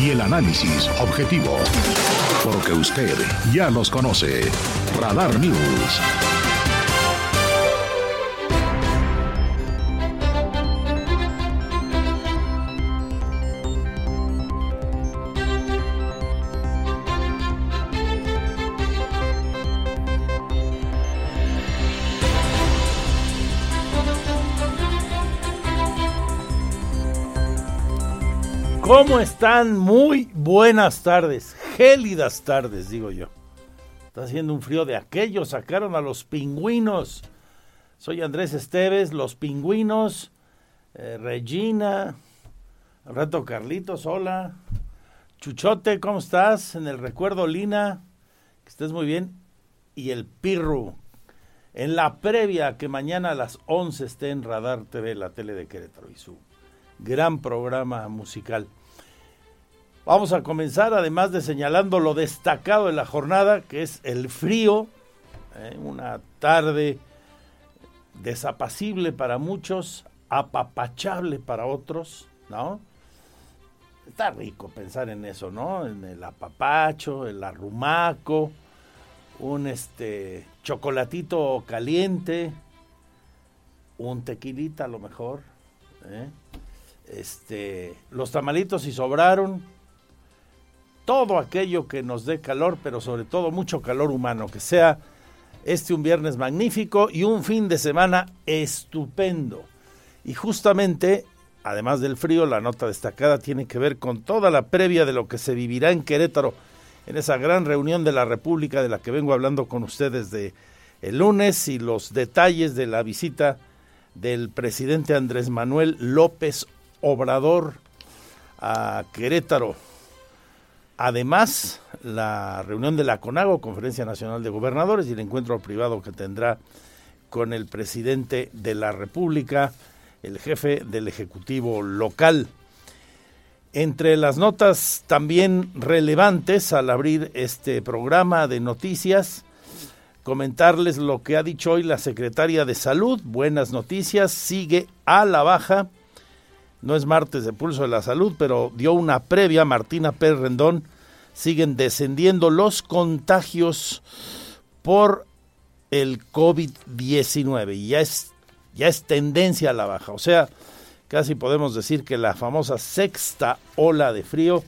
Y el análisis objetivo. Porque usted ya los conoce. Radar News. ¿Cómo están? Muy buenas tardes, gélidas tardes, digo yo. Está haciendo un frío de aquellos, sacaron a los pingüinos. Soy Andrés Esteves, los pingüinos, eh, Regina, rato Carlitos, hola. Chuchote, ¿cómo estás? En el recuerdo, Lina, que estés muy bien. Y el Pirru, en la previa que mañana a las 11 esté en Radar TV, la tele de Querétaro y su gran programa musical. Vamos a comenzar, además de señalando lo destacado de la jornada, que es el frío, ¿eh? una tarde desapacible para muchos, apapachable para otros, ¿no? Está rico pensar en eso, ¿no? En el apapacho, el arrumaco, un este chocolatito caliente, un tequilita a lo mejor, ¿eh? este, los tamalitos si sobraron, todo aquello que nos dé calor, pero sobre todo mucho calor humano, que sea este un viernes magnífico y un fin de semana estupendo. Y justamente, además del frío, la nota destacada tiene que ver con toda la previa de lo que se vivirá en Querétaro, en esa gran reunión de la República de la que vengo hablando con ustedes de el lunes y los detalles de la visita del presidente Andrés Manuel López Obrador a Querétaro Además, la reunión de la CONAGO, Conferencia Nacional de Gobernadores, y el encuentro privado que tendrá con el presidente de la República, el jefe del Ejecutivo local. Entre las notas también relevantes al abrir este programa de noticias, comentarles lo que ha dicho hoy la secretaria de Salud. Buenas noticias, sigue a la baja no es martes de pulso de la salud, pero dio una previa, Martina Pérez Rendón, siguen descendiendo los contagios por el COVID-19 y ya es, ya es tendencia a la baja. O sea, casi podemos decir que la famosa sexta ola de frío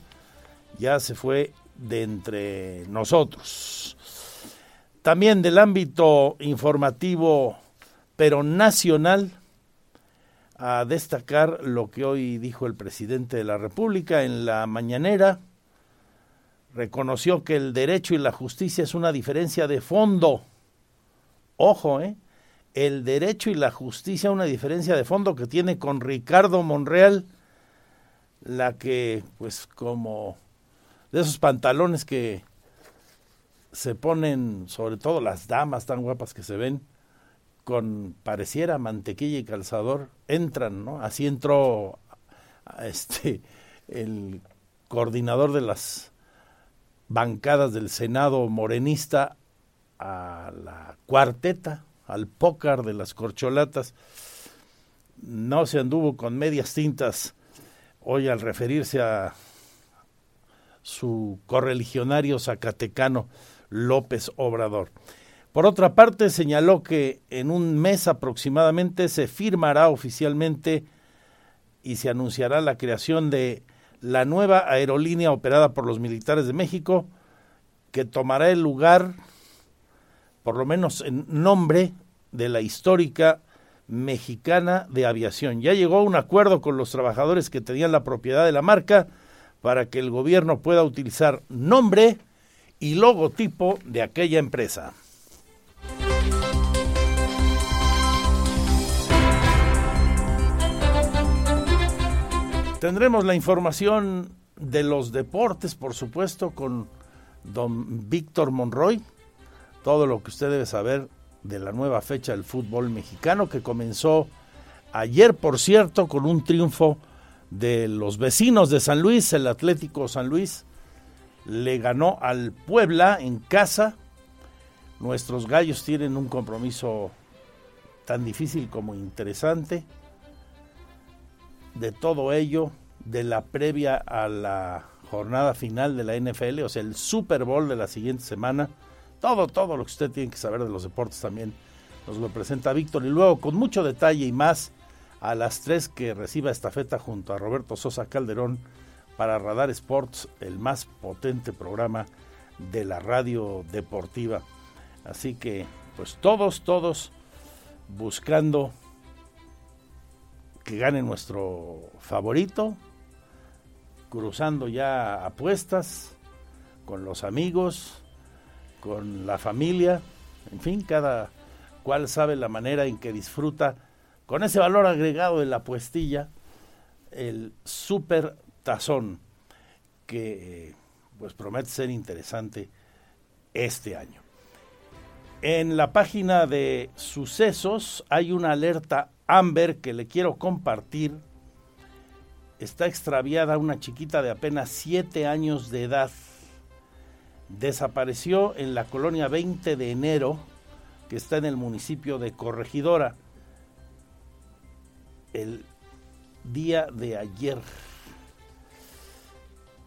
ya se fue de entre nosotros. También del ámbito informativo, pero nacional, a destacar lo que hoy dijo el presidente de la República en la mañanera. Reconoció que el derecho y la justicia es una diferencia de fondo. Ojo, ¿eh? El derecho y la justicia una diferencia de fondo que tiene con Ricardo Monreal, la que, pues, como de esos pantalones que se ponen, sobre todo las damas tan guapas que se ven, con pareciera mantequilla y calzador entran, ¿no? Así entró este el coordinador de las bancadas del Senado morenista a la cuarteta, al pócar de las corcholatas. No se anduvo con medias tintas hoy al referirse a su correligionario zacatecano López Obrador. Por otra parte, señaló que en un mes aproximadamente se firmará oficialmente y se anunciará la creación de la nueva aerolínea operada por los militares de México, que tomará el lugar, por lo menos en nombre, de la histórica mexicana de aviación. Ya llegó a un acuerdo con los trabajadores que tenían la propiedad de la marca para que el gobierno pueda utilizar nombre y logotipo de aquella empresa. Tendremos la información de los deportes, por supuesto, con don Víctor Monroy, todo lo que usted debe saber de la nueva fecha del fútbol mexicano que comenzó ayer, por cierto, con un triunfo de los vecinos de San Luis, el Atlético San Luis le ganó al Puebla en casa. Nuestros gallos tienen un compromiso tan difícil como interesante. De todo ello, de la previa a la jornada final de la NFL, o sea, el Super Bowl de la siguiente semana, todo, todo lo que usted tiene que saber de los deportes también nos lo presenta Víctor. Y luego, con mucho detalle y más, a las tres que reciba esta feta junto a Roberto Sosa Calderón para Radar Sports, el más potente programa de la radio deportiva. Así que, pues todos, todos buscando que gane nuestro favorito, cruzando ya apuestas con los amigos, con la familia, en fin, cada cual sabe la manera en que disfruta con ese valor agregado de la puestilla, el super tazón que pues promete ser interesante este año. En la página de sucesos hay una alerta Amber que le quiero compartir. Está extraviada una chiquita de apenas 7 años de edad desapareció en la colonia 20 de enero, que está en el municipio de Corregidora, el día de ayer.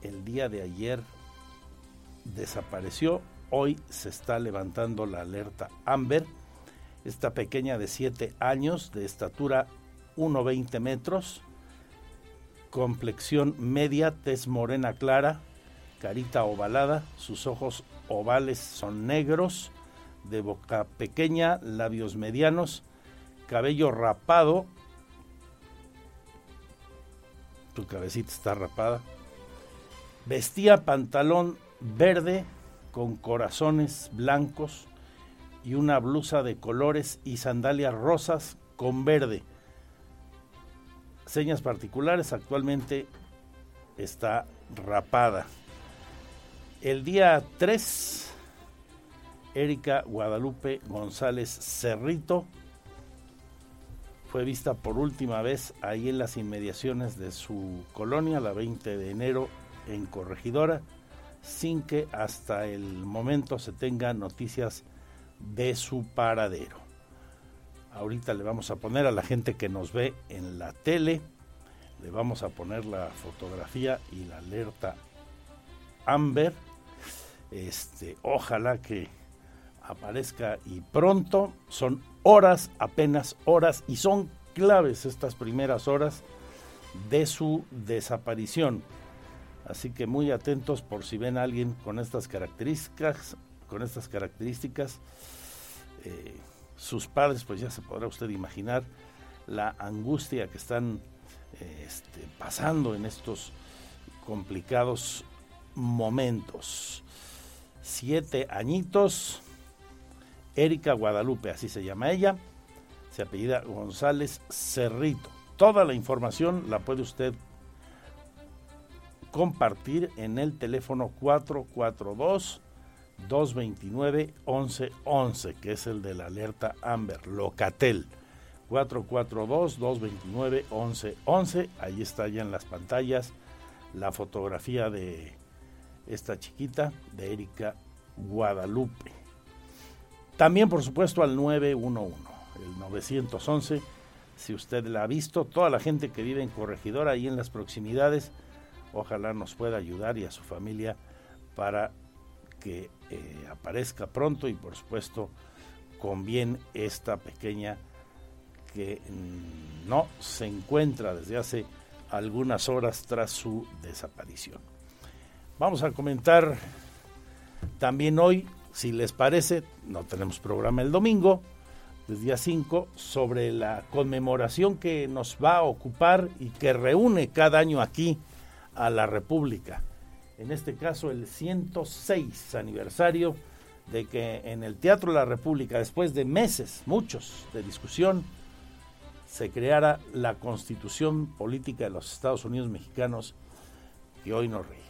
El día de ayer desapareció, hoy se está levantando la alerta Amber. Esta pequeña de 7 años, de estatura 1,20 metros, complexión media, tez morena clara, carita ovalada, sus ojos ovales son negros, de boca pequeña, labios medianos, cabello rapado, tu cabecita está rapada, vestía pantalón verde con corazones blancos y una blusa de colores y sandalias rosas con verde. Señas particulares, actualmente está rapada. El día 3, Erika Guadalupe González Cerrito fue vista por última vez ahí en las inmediaciones de su colonia, la 20 de enero, en Corregidora, sin que hasta el momento se tengan noticias de su paradero. Ahorita le vamos a poner a la gente que nos ve en la tele, le vamos a poner la fotografía y la alerta Amber. Este, ojalá que aparezca y pronto. Son horas, apenas horas, y son claves estas primeras horas de su desaparición. Así que muy atentos por si ven a alguien con estas características, con estas características. Eh, sus padres, pues ya se podrá usted imaginar la angustia que están eh, este, pasando en estos complicados momentos. Siete añitos. Erika Guadalupe, así se llama ella. Se apellida González Cerrito. Toda la información la puede usted compartir en el teléfono 442 229 1111, que es el de la alerta Amber, Locatel. 442 229 1111, ahí está ya en las pantallas la fotografía de esta chiquita de Erika Guadalupe. También, por supuesto, al 911, el 911, si usted la ha visto, toda la gente que vive en Corregidora y en las proximidades, ojalá nos pueda ayudar y a su familia para que eh, aparezca pronto y, por supuesto, con bien esta pequeña que mm, no se encuentra desde hace algunas horas tras su desaparición. Vamos a comentar también hoy, si les parece, no tenemos programa el domingo, el día 5, sobre la conmemoración que nos va a ocupar y que reúne cada año aquí a la República. En este caso, el 106 aniversario de que en el Teatro de la República, después de meses, muchos, de discusión, se creara la constitución política de los Estados Unidos mexicanos que hoy nos rige.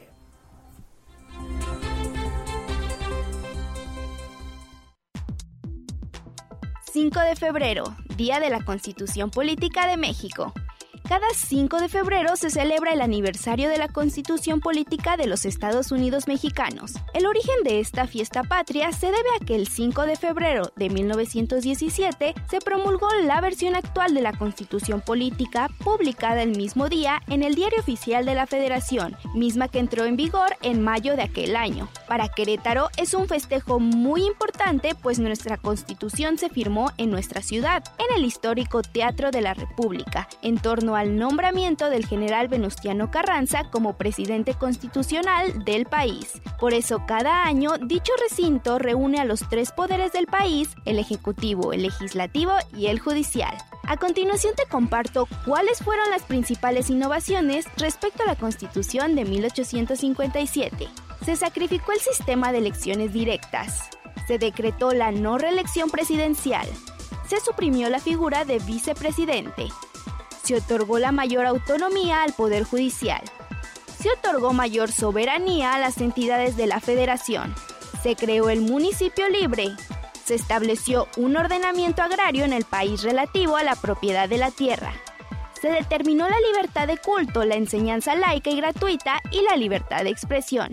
5 de febrero, Día de la Constitución Política de México. Cada 5 de febrero se celebra el aniversario de la Constitución Política de los Estados Unidos Mexicanos. El origen de esta fiesta patria se debe a que el 5 de febrero de 1917 se promulgó la versión actual de la Constitución Política publicada el mismo día en el Diario Oficial de la Federación, misma que entró en vigor en mayo de aquel año. Para Querétaro es un festejo muy importante pues nuestra Constitución se firmó en nuestra ciudad, en el histórico Teatro de la República, en torno al nombramiento del general Venustiano Carranza como presidente constitucional del país. Por eso cada año dicho recinto reúne a los tres poderes del país, el ejecutivo, el legislativo y el judicial. A continuación te comparto cuáles fueron las principales innovaciones respecto a la Constitución de 1857. Se sacrificó el sistema de elecciones directas. Se decretó la no reelección presidencial. Se suprimió la figura de vicepresidente se otorgó la mayor autonomía al Poder Judicial. Se otorgó mayor soberanía a las entidades de la Federación. Se creó el municipio libre. Se estableció un ordenamiento agrario en el país relativo a la propiedad de la tierra. Se determinó la libertad de culto, la enseñanza laica y gratuita y la libertad de expresión.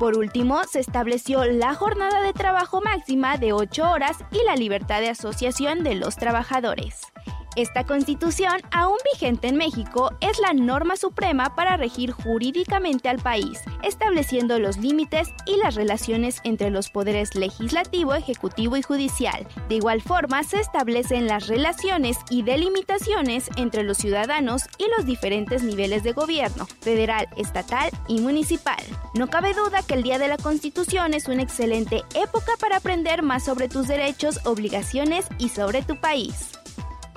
Por último, se estableció la jornada de trabajo máxima de 8 horas y la libertad de asociación de los trabajadores. Esta constitución, aún vigente en México, es la norma suprema para regir jurídicamente al país, estableciendo los límites y las relaciones entre los poderes legislativo, ejecutivo y judicial. De igual forma, se establecen las relaciones y delimitaciones entre los ciudadanos y los diferentes niveles de gobierno, federal, estatal y municipal. No cabe duda que el Día de la Constitución es una excelente época para aprender más sobre tus derechos, obligaciones y sobre tu país.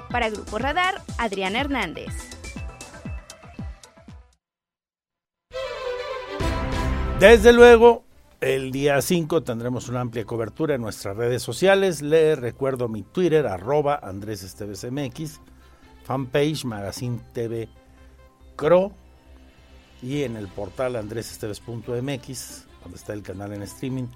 Para Grupo Radar, Adriana Hernández. Desde luego, el día 5 tendremos una amplia cobertura en nuestras redes sociales. Le recuerdo mi Twitter, arroba Andrés Esteves MX, fanpage Magazine TV Cro y en el portal andresesteves.mx, donde está el canal en streaming,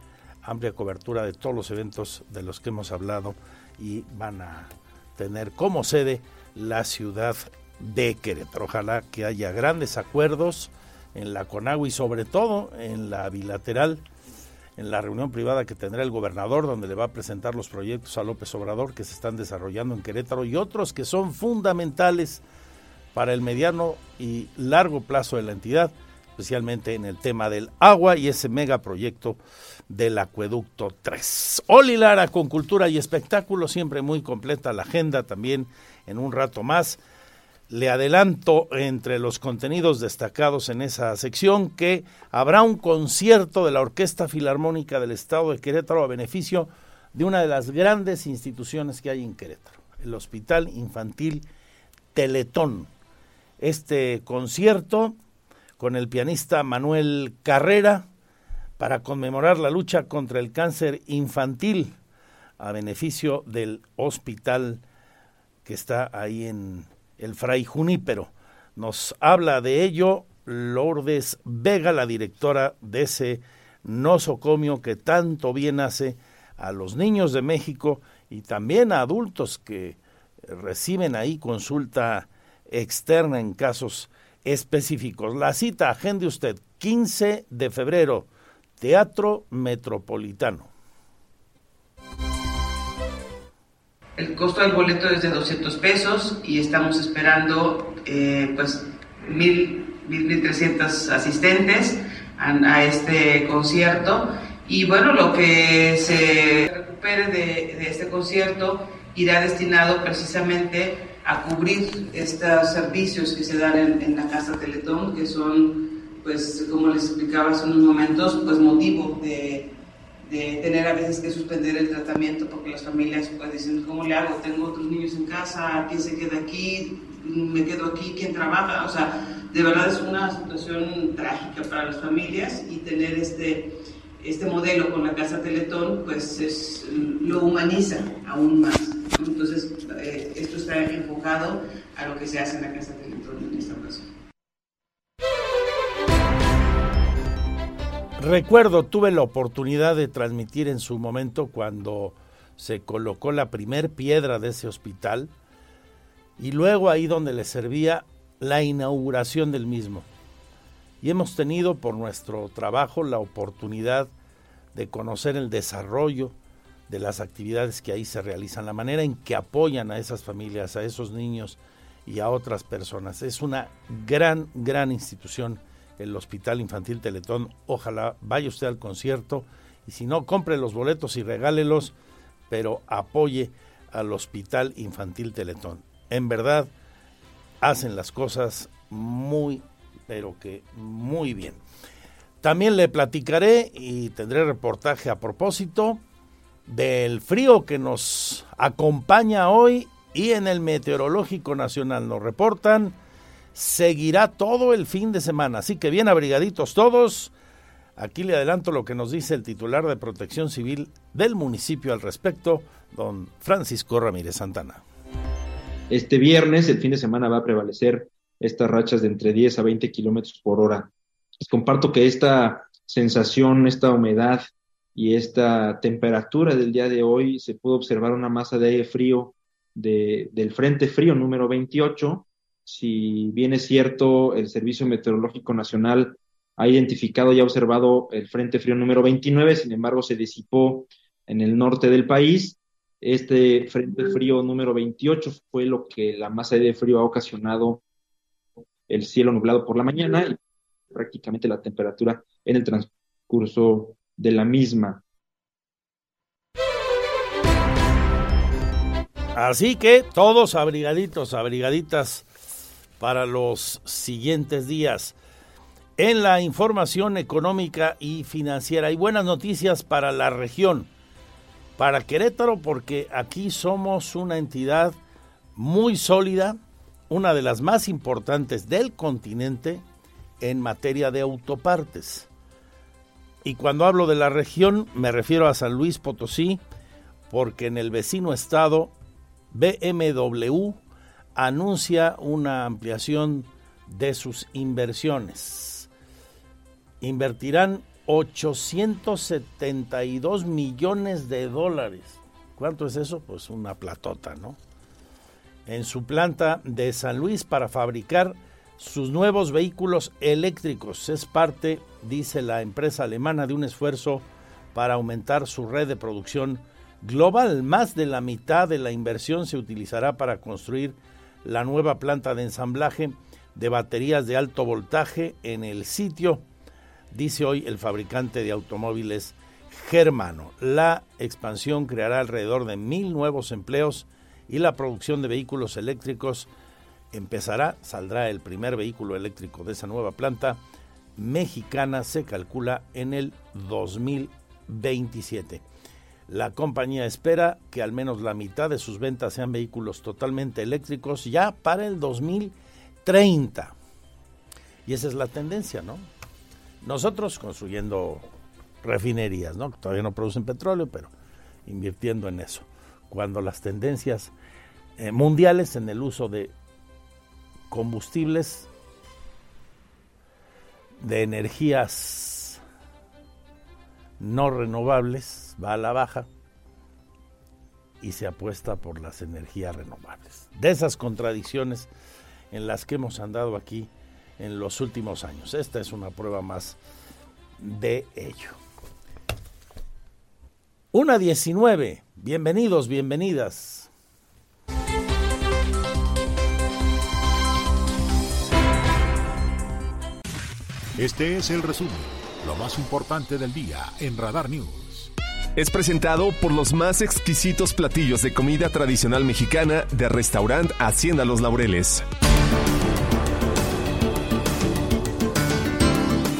amplia cobertura de todos los eventos de los que hemos hablado y van a tener como sede la ciudad de Querétaro. Ojalá que haya grandes acuerdos en la CONAGUA y sobre todo en la bilateral, en la reunión privada que tendrá el gobernador, donde le va a presentar los proyectos a López Obrador que se están desarrollando en Querétaro y otros que son fundamentales para el mediano y largo plazo de la entidad, especialmente en el tema del agua y ese megaproyecto del Acueducto 3. Oli Lara con cultura y espectáculo, siempre muy completa la agenda también en un rato más. Le adelanto entre los contenidos destacados en esa sección que habrá un concierto de la Orquesta Filarmónica del Estado de Querétaro a beneficio de una de las grandes instituciones que hay en Querétaro, el Hospital Infantil Teletón. Este concierto con el pianista Manuel Carrera, para conmemorar la lucha contra el cáncer infantil a beneficio del hospital que está ahí en el Fray Junípero. Nos habla de ello Lourdes Vega, la directora de ese nosocomio que tanto bien hace a los niños de México y también a adultos que reciben ahí consulta externa en casos específicos. La cita, agende usted, 15 de febrero, Teatro Metropolitano. El costo del boleto es de 200 pesos y estamos esperando eh, pues mil, mil, asistentes a, este concierto. Y bueno, lo que se recupere de, este concierto irá destinado precisamente a cubrir estos servicios que se dan en, en la Casa Teletón, que son pues como les explicaba hace unos momentos, pues motivo de, de, tener a veces que suspender el tratamiento porque las familias pues dicen, ¿cómo le hago? Tengo otros niños en casa, ¿quién se queda aquí? ¿Me quedo aquí? ¿Quién trabaja? O sea, de verdad es una situación trágica para las familias y tener este, este modelo con la Casa Teletón, pues es, lo humaniza aún más. Entonces, eh, esto está enfocado a lo que se hace en la Casa Teletón Recuerdo, tuve la oportunidad de transmitir en su momento cuando se colocó la primer piedra de ese hospital y luego ahí donde le servía la inauguración del mismo. Y hemos tenido por nuestro trabajo la oportunidad de conocer el desarrollo de las actividades que ahí se realizan, la manera en que apoyan a esas familias, a esos niños y a otras personas. Es una gran, gran institución el Hospital Infantil Teletón. Ojalá vaya usted al concierto y si no, compre los boletos y regálelos, pero apoye al Hospital Infantil Teletón. En verdad, hacen las cosas muy, pero que muy bien. También le platicaré y tendré reportaje a propósito del frío que nos acompaña hoy y en el Meteorológico Nacional nos reportan seguirá todo el fin de semana. Así que bien abrigaditos todos. Aquí le adelanto lo que nos dice el titular de Protección Civil del municipio al respecto, don Francisco Ramírez Santana. Este viernes, el fin de semana, va a prevalecer estas rachas de entre 10 a 20 kilómetros por hora. Les comparto que esta sensación, esta humedad y esta temperatura del día de hoy se pudo observar una masa de aire frío del Frente Frío número 28 si bien es cierto, el Servicio Meteorológico Nacional ha identificado y ha observado el Frente Frío número 29, sin embargo se disipó en el norte del país. Este Frente Frío número 28 fue lo que la masa de frío ha ocasionado el cielo nublado por la mañana y prácticamente la temperatura en el transcurso de la misma. Así que todos abrigaditos, abrigaditas para los siguientes días. En la información económica y financiera hay buenas noticias para la región, para Querétaro, porque aquí somos una entidad muy sólida, una de las más importantes del continente en materia de autopartes. Y cuando hablo de la región me refiero a San Luis Potosí, porque en el vecino estado BMW anuncia una ampliación de sus inversiones. Invertirán 872 millones de dólares. ¿Cuánto es eso? Pues una platota, ¿no? En su planta de San Luis para fabricar sus nuevos vehículos eléctricos. Es parte, dice la empresa alemana, de un esfuerzo para aumentar su red de producción global. Más de la mitad de la inversión se utilizará para construir la nueva planta de ensamblaje de baterías de alto voltaje en el sitio, dice hoy el fabricante de automóviles germano. La expansión creará alrededor de mil nuevos empleos y la producción de vehículos eléctricos empezará, saldrá el primer vehículo eléctrico de esa nueva planta mexicana, se calcula en el 2027. La compañía espera que al menos la mitad de sus ventas sean vehículos totalmente eléctricos ya para el 2030. Y esa es la tendencia, ¿no? Nosotros construyendo refinerías, ¿no? Todavía no producen petróleo, pero invirtiendo en eso. Cuando las tendencias eh, mundiales en el uso de combustibles, de energías no renovables, va a la baja y se apuesta por las energías renovables. De esas contradicciones en las que hemos andado aquí en los últimos años. Esta es una prueba más de ello. Una 19. Bienvenidos, bienvenidas. Este es el resumen, lo más importante del día en Radar News. Es presentado por los más exquisitos platillos de comida tradicional mexicana de restaurant Hacienda Los Laureles.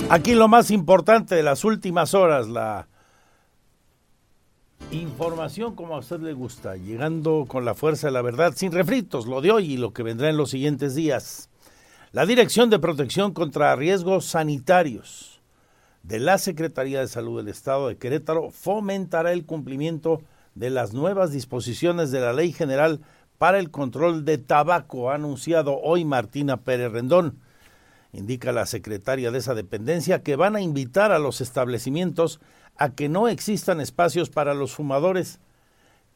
Aquí lo más importante de las últimas horas, la información como a usted le gusta, llegando con la fuerza de la verdad, sin refritos, lo de hoy y lo que vendrá en los siguientes días. La Dirección de Protección contra Riesgos Sanitarios de la Secretaría de Salud del Estado de Querétaro fomentará el cumplimiento de las nuevas disposiciones de la Ley General para el Control de Tabaco, ha anunciado hoy Martina Pérez Rendón. Indica la secretaria de esa dependencia que van a invitar a los establecimientos a que no existan espacios para los fumadores,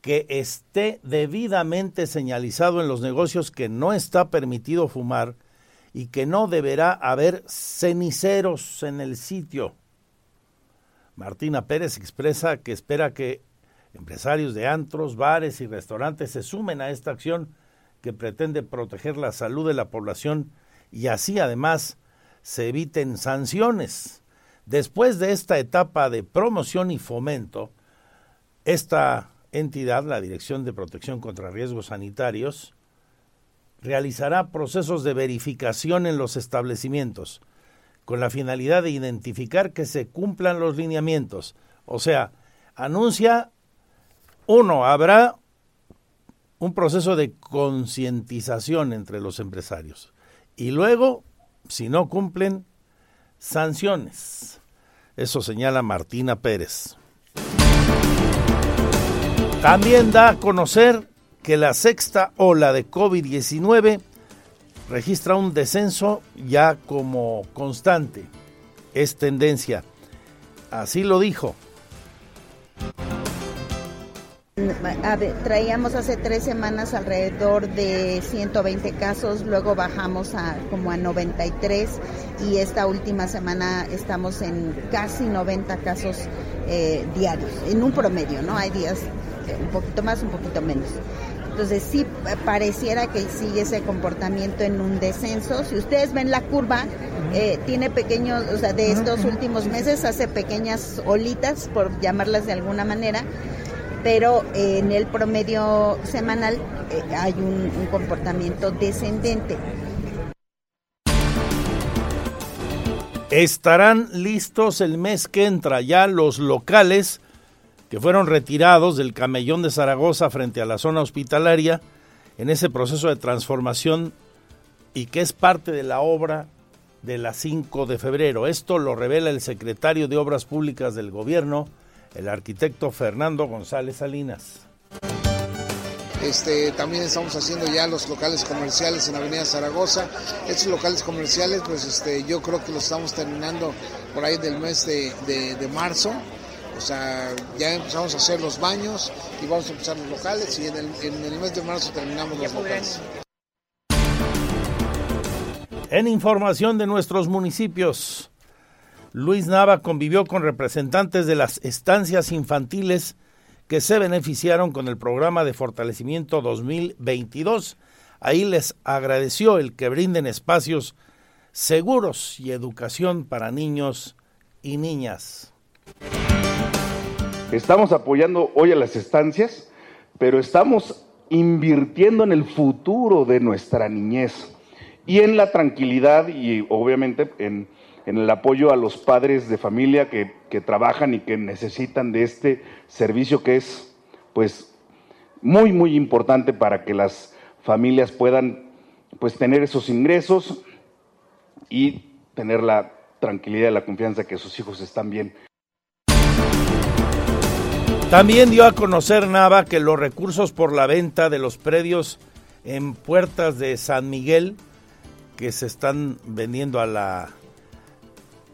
que esté debidamente señalizado en los negocios que no está permitido fumar y que no deberá haber ceniceros en el sitio. Martina Pérez expresa que espera que empresarios de antros, bares y restaurantes se sumen a esta acción que pretende proteger la salud de la población y así además se eviten sanciones. Después de esta etapa de promoción y fomento, esta entidad, la Dirección de Protección contra Riesgos Sanitarios, realizará procesos de verificación en los establecimientos con la finalidad de identificar que se cumplan los lineamientos. O sea, anuncia, uno, habrá un proceso de concientización entre los empresarios y luego, si no cumplen, sanciones. Eso señala Martina Pérez. También da a conocer que la sexta ola de COVID-19 registra un descenso ya como constante. Es tendencia. Así lo dijo. traíamos hace tres semanas alrededor de 120 casos, luego bajamos a como a 93 y esta última semana estamos en casi 90 casos eh, diarios, en un promedio, ¿no? Hay días eh, un poquito más, un poquito menos. Entonces sí eh, pareciera que sigue ese comportamiento en un descenso. Si ustedes ven la curva, eh, tiene pequeños, o sea, de estos últimos meses hace pequeñas olitas, por llamarlas de alguna manera, pero en el promedio semanal eh, hay un, un comportamiento descendente. Estarán listos el mes que entra ya los locales que fueron retirados del camellón de Zaragoza frente a la zona hospitalaria en ese proceso de transformación y que es parte de la obra de la 5 de febrero. Esto lo revela el secretario de Obras Públicas del Gobierno, el arquitecto Fernando González Salinas. Este, también estamos haciendo ya los locales comerciales en Avenida Zaragoza. Estos locales comerciales, pues este, yo creo que los estamos terminando por ahí del mes de, de marzo. O sea, ya empezamos a hacer los baños y vamos a empezar los locales y en el, mes de marzo terminamos los locales. En información de nuestros municipios, Luis Nava convivió con representantes de las estancias infantiles que se beneficiaron con el programa de fortalecimiento 2022. Ahí les agradeció el que brinden espacios seguros y educación para niños y niñas. Estamos apoyando hoy a las estancias, pero estamos invirtiendo en el futuro de nuestra niñez y en la tranquilidad y obviamente en, el apoyo a los padres de familia que, que, trabajan y que necesitan de este servicio que es pues muy muy importante para que las familias puedan pues tener esos ingresos y tener la tranquilidad y la confianza que sus hijos están bien. También dio a conocer Nava que los recursos por la venta de los predios en puertas de San Miguel que se están vendiendo a la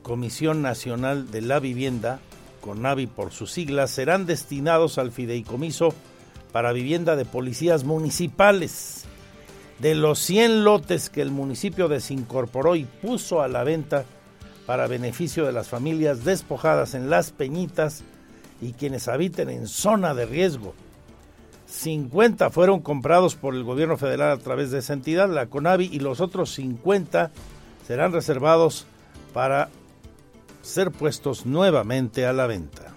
Comisión Nacional de la Vivienda, CONAVI por sus siglas, serán destinados al fideicomiso para vivienda de policías municipales. De los 100 lotes que el municipio desincorporó y puso a la venta para beneficio de las familias despojadas en Las Peñitas, y quienes habiten en zona de riesgo. 50 fueron comprados por el gobierno federal a través de esa entidad, la CONAVI, y los otros 50 serán reservados para ser puestos nuevamente a la venta.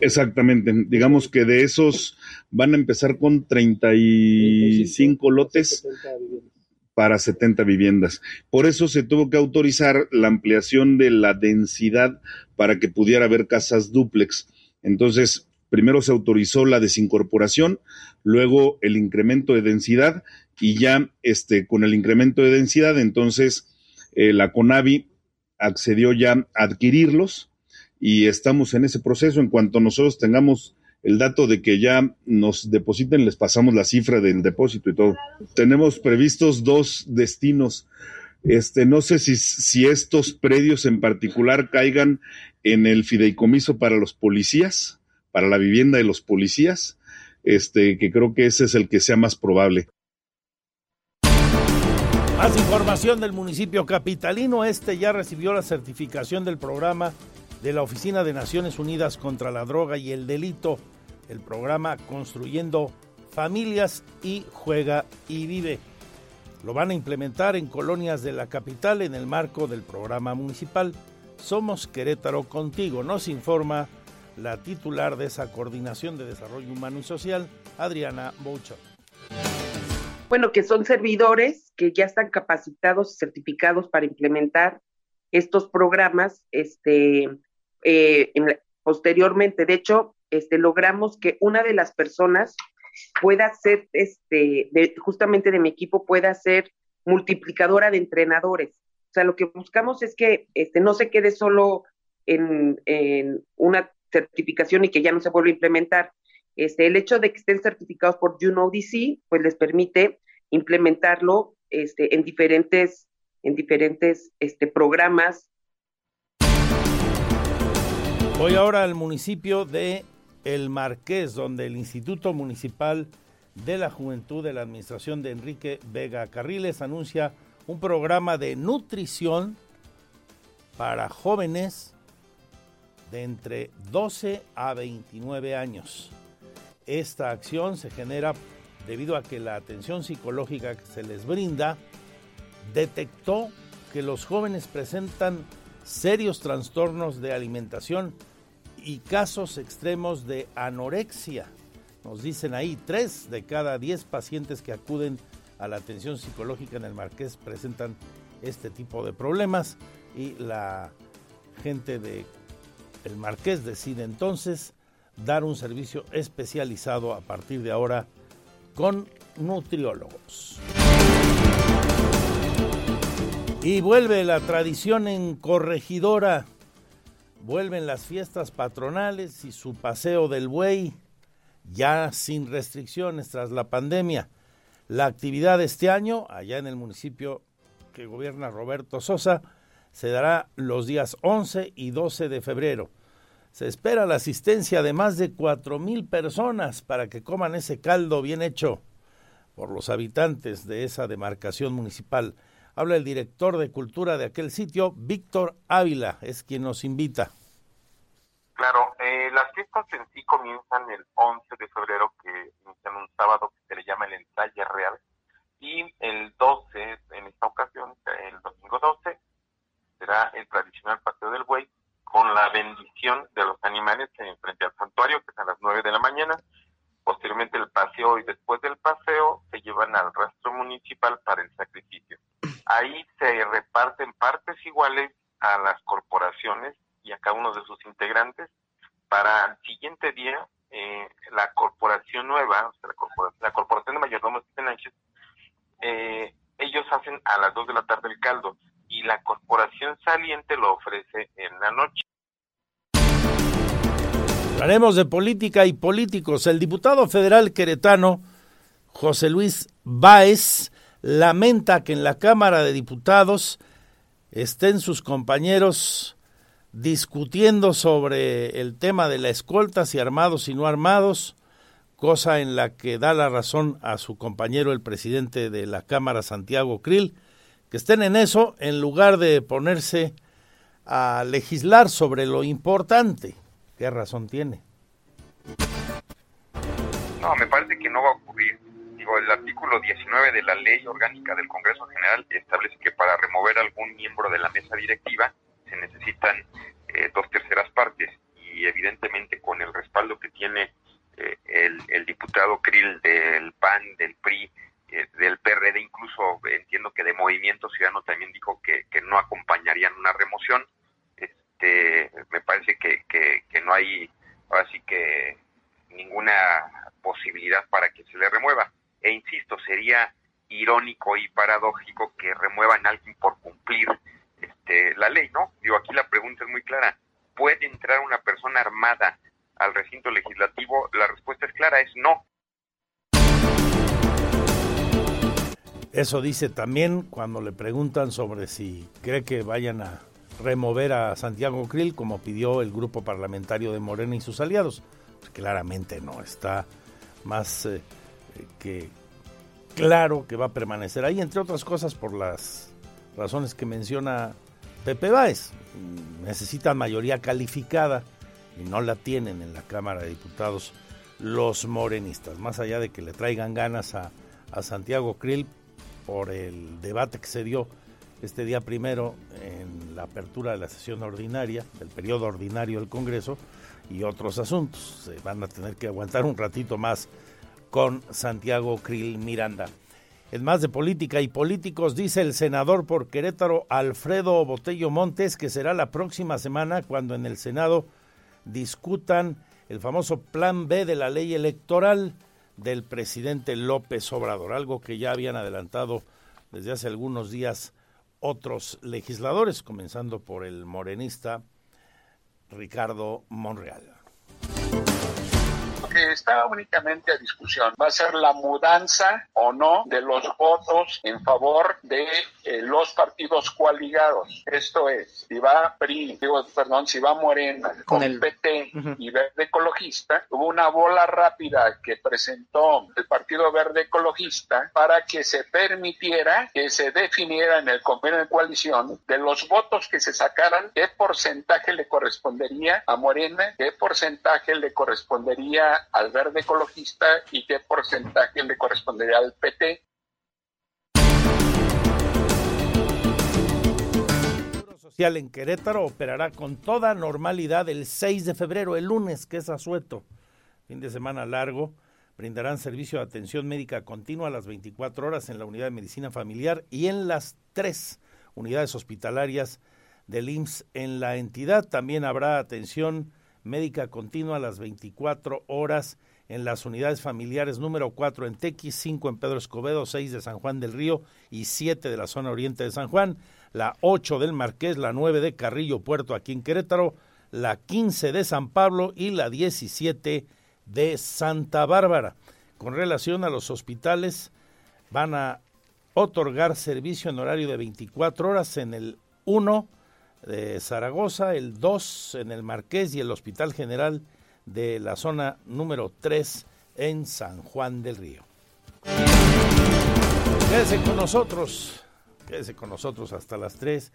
Exactamente, digamos que de esos van a empezar con 35 lotes para 70 viviendas. Por eso se tuvo que autorizar la ampliación de la densidad para que pudiera haber casas dúplex. Entonces, primero se autorizó la desincorporación, luego el incremento de densidad y ya este, con el incremento de densidad, entonces eh, la CONAVI accedió ya a adquirirlos y estamos en ese proceso. En cuanto nosotros tengamos el dato de que ya nos depositen, les pasamos la cifra del depósito y todo. Tenemos previstos dos destinos. Este, no sé si, estos predios en particular caigan en el fideicomiso para los policías, para la vivienda de los policías, este, que creo que ese es el que sea más probable. Más información del municipio capitalino. Este ya recibió la certificación del programa de la Oficina de Naciones Unidas contra la Droga y el Delito. El programa Construyendo Familias y Juega y Vive. Lo van a implementar en colonias de la capital en el marco del programa municipal Somos Querétaro Contigo. Nos informa la titular de esa Coordinación de Desarrollo Humano y Social, Adriana Boucher bueno, que son servidores que ya están capacitados y certificados para implementar estos programas, este, eh, posteriormente, de hecho, este, logramos que una de las personas pueda ser, este, justamente de mi equipo, pueda ser multiplicadora de entrenadores. O sea, lo que buscamos es que este, no se quede solo en, en una certificación y que ya no se vuelva a implementar, este, el hecho de que estén certificados por UNODC, pues les permite implementarlo este, en diferentes, en diferentes este, programas. Voy ahora al municipio de El Marqués, donde el Instituto Municipal de la Juventud de la Administración de Enrique Vega Carriles anuncia un programa de nutrición para jóvenes de entre 12 a 29 años. Esta acción se genera debido a que la atención psicológica que se les brinda detectó que los jóvenes presentan serios trastornos de alimentación y casos extremos de anorexia. Nos dicen ahí, tres de cada diez pacientes que acuden a la atención psicológica en el Marqués presentan este tipo de problemas y la gente de el Marqués decide entonces dar un servicio especializado a partir de ahora con nutriólogos. Y vuelve la tradición en Corregidora. Vuelven las fiestas patronales y su paseo del buey, ya sin restricciones tras la pandemia. La actividad de este año, allá en el municipio que gobierna Roberto Sosa, se dará los días 11 y 12 de febrero. Se espera la asistencia de más de cuatro mil personas para que coman ese caldo bien hecho por los habitantes de esa demarcación municipal. Habla el director de cultura de aquel sitio, Víctor Ávila, es quien nos invita. Claro, eh, las fiestas en sí comienzan el 11 de febrero, que inician un sábado que se le llama el ensayo real, y el 12, en esta ocasión, el domingo 12, será el tradicional paseo del buey, con la bendición de los animales en frente al santuario, que es a las 9 de la mañana. Posteriormente el paseo y después del paseo se llevan al rastro municipal para el sacrificio. Ahí se reparten partes iguales a las corporaciones y a cada uno de sus integrantes. Para el siguiente día, eh, la corporación nueva, o sea, la, corporación, de mayordomos y tenaches, eh, ellos hacen a las 2 de la tarde el caldo y la corporación saliente lo ofrece en la noche. Hablaremos de política y políticos. El diputado federal queretano José Luis Báez lamenta que en la Cámara de Diputados estén sus compañeros discutiendo sobre el tema de la escolta, si armados y no armados, cosa en la que da la razón a su compañero el presidente de la Cámara, Santiago Krill, que estén en eso en lugar de ponerse a legislar sobre lo importante. ¿Qué razón tiene? No, me parece que no va a ocurrir. El artículo 19 de la Ley Orgánica del Congreso General establece que para remover algún miembro de la mesa directiva se necesitan eh, dos terceras partes y evidentemente con el respaldo que tiene eh, el, el diputado Krill del PAN, del PRI, eh, del PRD, incluso entiendo que de Movimiento Ciudadano también dijo que, no acompañarían una remoción. Este, me parece que, que, no hay así que ninguna posibilidad para que se le remueva. E insisto, sería irónico y paradójico que remuevan a alguien por cumplir este, la ley, ¿no? Digo, aquí la pregunta es muy clara. ¿Puede entrar una persona armada al recinto legislativo? La respuesta es clara, es no. Eso dice también cuando le preguntan sobre si cree que vayan a remover a Santiago Krill, como pidió el grupo parlamentario de Morena y sus aliados. claramente no, está más eh, que claro que va a permanecer ahí, entre otras cosas por las razones que menciona Pepe Báez. Necesitan mayoría calificada y no la tienen en la Cámara de Diputados los morenistas, más allá de que le traigan ganas a, a Santiago Krill por el debate que se dio este día primero en la apertura de la sesión ordinaria, del periodo ordinario del Congreso y otros asuntos. Se van a tener que aguantar un ratito más con Santiago Krill Miranda. En más de política y políticos, dice el senador por Querétaro Alfredo Botello Montes que será la próxima semana cuando en el Senado discutan el famoso plan B de la ley electoral del presidente López Obrador, algo que ya habían adelantado desde hace algunos días otros legisladores, comenzando por el morenista Ricardo Monreal que está únicamente a discusión va a ser la mudanza o no de los votos en favor de eh, los partidos coaligados. Esto es, si va PRI, digo, perdón, si va Morena con, el PT y Verde Ecologista, hubo una bola rápida que presentó el Partido Verde Ecologista para que se permitiera que se definiera en el convenio de coalición de los votos que se sacaran, qué porcentaje le correspondería a Morena, qué porcentaje le correspondería al verde ecologista y qué porcentaje le correspondería al PT. Social en Querétaro operará con toda normalidad el 6 de febrero, el lunes, que es asueto. Fin de semana largo. Brindarán servicio de atención médica continua a las 24 horas en la unidad de medicina familiar y en las tres unidades hospitalarias del IMSS en la entidad. También habrá atención médica continua a las 24 horas en las unidades familiares número 4 en Tequis, 5 en Pedro Escobedo, 6 de San Juan del Río y 7 de la zona oriente de San Juan, la 8 del Marqués, la 9 de Carrillo Puerto aquí en Querétaro, la 15 de San Pablo y la 17 de Santa Bárbara. Con relación a los hospitales, van a otorgar servicio en horario de 24 horas en el 1 de Zaragoza, el 2 en el Marqués y el Hospital General de la zona número 3 en San Juan del Río. Quédese con nosotros, quédese con nosotros hasta las 3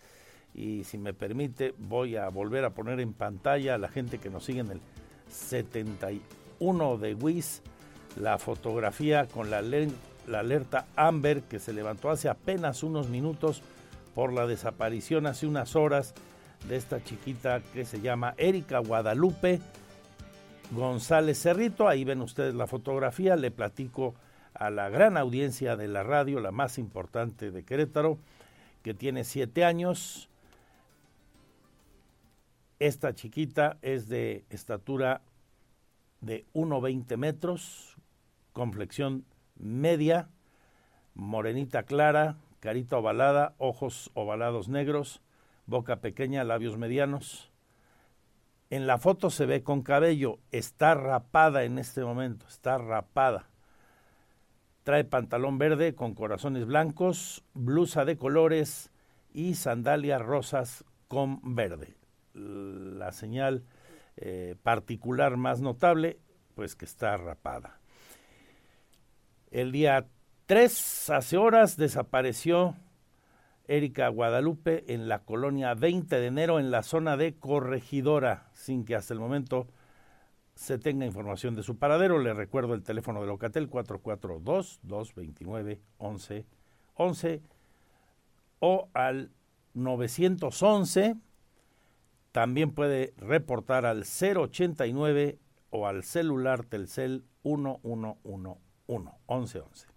y si me permite voy a volver a poner en pantalla a la gente que nos sigue en el 71 de WIS la fotografía con la, la alerta Amber que se levantó hace apenas unos minutos por la desaparición hace unas horas de esta chiquita que se llama Erika Guadalupe González Cerrito. Ahí ven ustedes la fotografía, le platico a la gran audiencia de la radio, la más importante de Querétaro, que tiene siete años. Esta chiquita es de estatura de 1,20 metros, complexión media, morenita clara, carita ovalada, ojos ovalados negros, boca pequeña, labios medianos. En la foto se ve con cabello, está rapada en este momento, está rapada. Trae pantalón verde con corazones blancos, blusa de colores y sandalias rosas con verde. La señal eh, particular más notable, pues que está rapada. El día Tres, hace horas desapareció Erika Guadalupe en la colonia 20 de enero en la zona de Corregidora, sin que hasta el momento se tenga información de su paradero. Le recuerdo el teléfono de Locatel 442-229-1111 o al 911. También puede reportar al 089 o al celular Telcel 1111 1111.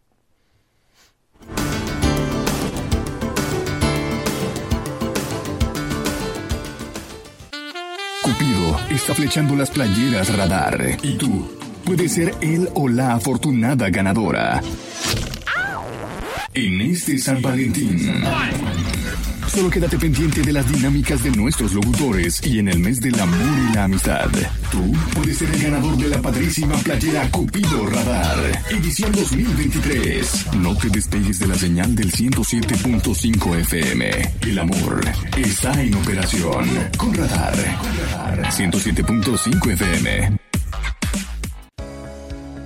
Está flechando las playeras radar y tú puedes ser él o la afortunada ganadora. En este San Valentín. Solo quédate pendiente de las dinámicas de nuestros locutores y en el mes del amor y la amistad. Tú puedes ser el ganador de la padrísima playera Cupido Radar, edición 2023. No te despegues de la señal del 107.5 FM. El amor está en operación. Con Radar. 107.5 FM.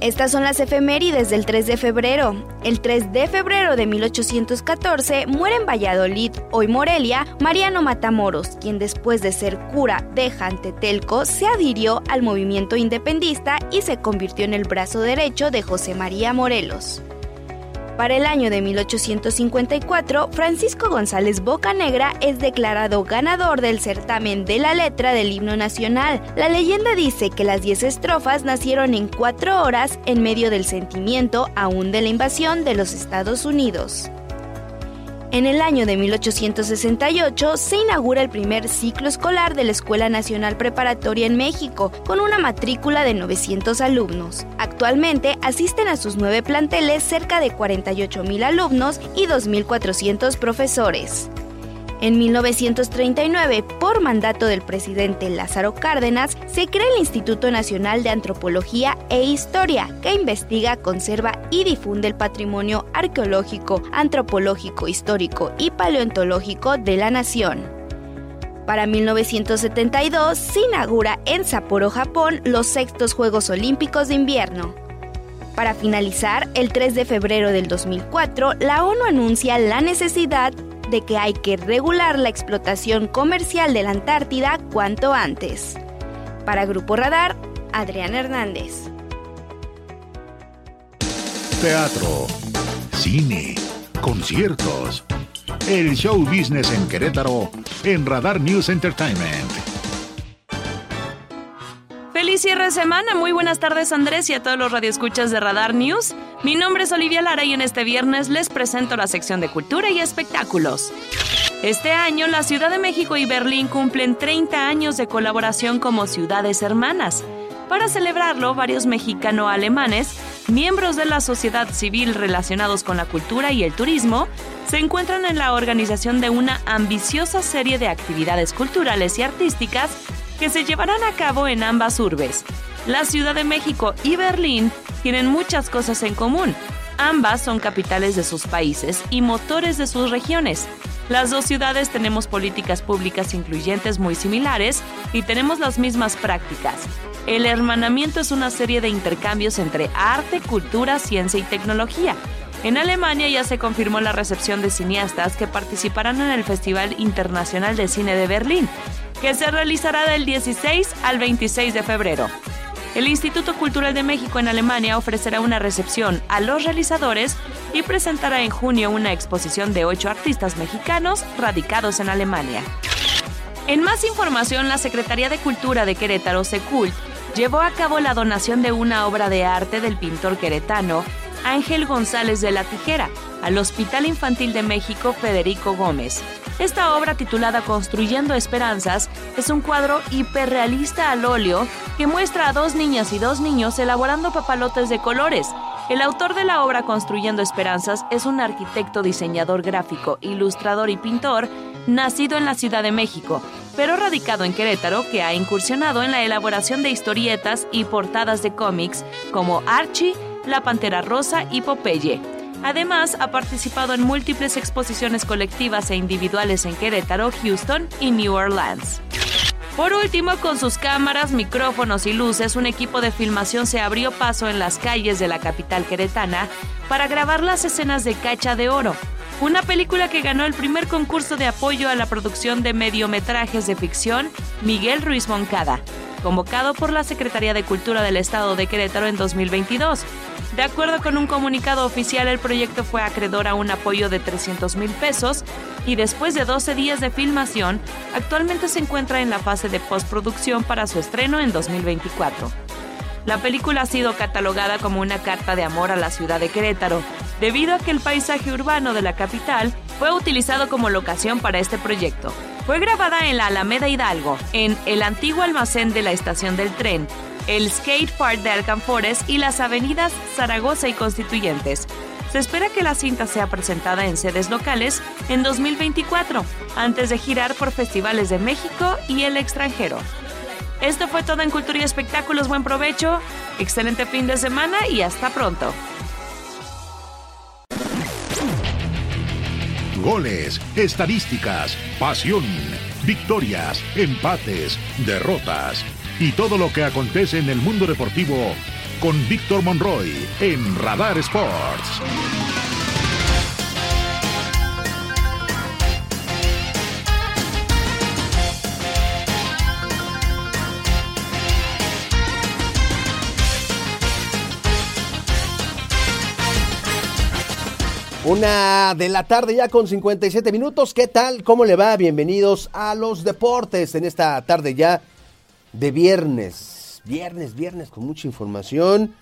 Estas son las efemérides del 3 de febrero. El 3 de febrero de 1814 muere en Valladolid, hoy Morelia, Mariano Matamoros, quien después de ser cura de Jantetelco se adhirió al movimiento independista y se convirtió en el brazo derecho de José María Morelos. Para el año de 1854, Francisco González Bocanegra es declarado ganador del certamen de la letra del himno nacional. La leyenda dice que las 10 estrofas nacieron en cuatro horas en medio del sentimiento aún de la invasión de los Estados Unidos. En el año de 1868 se inaugura el primer ciclo escolar de la Escuela Nacional Preparatoria en México, con una matrícula de 900 alumnos. Actualmente asisten a sus nueve planteles cerca de 48 mil alumnos y 2.400 profesores. En 1939, por mandato del presidente Lázaro Cárdenas, se crea el Instituto Nacional de Antropología e Historia, que investiga, conserva y difunde el patrimonio arqueológico, antropológico, histórico y paleontológico de la nación. Para 1972 se inaugura en Sapporo, Japón, los sextos Juegos Olímpicos de Invierno. Para finalizar, el 3 de febrero del 2004, la ONU anuncia la necesidad de que hay que regular la explotación comercial de la Antártida cuanto antes. Para Grupo Radar, Adrián Hernández. Teatro, cine, conciertos. El show business en Querétaro en Radar News Entertainment. Feliz cierre de semana, muy buenas tardes Andrés y a todos los radioescuchas de Radar News. Mi nombre es Olivia Lara y en este viernes les presento la sección de cultura y espectáculos. Este año la Ciudad de México y Berlín cumplen 30 años de colaboración como ciudades hermanas. Para celebrarlo, varios mexicano-alemanes, miembros de la sociedad civil relacionados con la cultura y el turismo, se encuentran en la organización de una ambiciosa serie de actividades culturales y artísticas que se llevarán a cabo en ambas urbes. La Ciudad de México y Berlín tienen muchas cosas en común. Ambas son capitales de sus países y motores de sus regiones. Las dos ciudades tenemos políticas públicas incluyentes muy similares y tenemos las mismas prácticas. El hermanamiento es una serie de intercambios entre arte, cultura, ciencia y tecnología. En Alemania ya se confirmó la recepción de cineastas que participarán en el Festival Internacional de Cine de Berlín, que se realizará del 16 al 26 de febrero. El Instituto Cultural de México en Alemania ofrecerá una recepción a los realizadores y presentará en junio una exposición de ocho artistas mexicanos radicados en Alemania. En más información, la Secretaría de Cultura de Querétaro, Secult, llevó a cabo la donación de una obra de arte del pintor queretano Ángel González de la Tijera al Hospital Infantil de México Federico Gómez. Esta obra titulada Construyendo Esperanzas es un cuadro hiperrealista al óleo que muestra a dos niñas y dos niños elaborando papalotes de colores. El autor de la obra Construyendo Esperanzas es un arquitecto, diseñador gráfico, ilustrador y pintor nacido en la Ciudad de México, pero radicado en Querétaro, que ha incursionado en la elaboración de historietas y portadas de cómics como Archie, La Pantera Rosa y Popeye. Además, ha participado en múltiples exposiciones colectivas e individuales en Querétaro, Houston y New Orleans. Por último, con sus cámaras, micrófonos y luces, un equipo de filmación se abrió paso en las calles de la capital queretana para grabar las escenas de Cacha de Oro, una película que ganó el primer concurso de apoyo a la producción de mediometrajes de ficción Miguel Ruiz Moncada, convocado por la Secretaría de Cultura del Estado de Querétaro en 2022. De acuerdo con un comunicado oficial, el proyecto fue acreedor a un apoyo de 300 mil pesos y después de 12 días de filmación, actualmente se encuentra en la fase de postproducción para su estreno en 2024. La película ha sido catalogada como una carta de amor a la ciudad de Querétaro, debido a que el paisaje urbano de la capital fue utilizado como locación para este proyecto. Fue grabada en la Alameda Hidalgo, en el antiguo almacén de la estación del tren, el Skate Park de Alcanfores y las avenidas Zaragoza y Constituyentes. Se espera que la cinta sea presentada en sedes locales en 2024, antes de girar por festivales de México y el extranjero. Esto fue todo en Cultura y Espectáculos. Buen provecho, excelente fin de semana y hasta pronto. Goles, estadísticas, pasión, victorias, empates, derrotas y todo lo que acontece en el mundo deportivo con Víctor Monroy en Radar Sports. Una de la tarde ya con 57 minutos. ¿Qué tal? ¿Cómo le va? Bienvenidos a los deportes en esta tarde ya de viernes. Viernes, viernes con mucha información.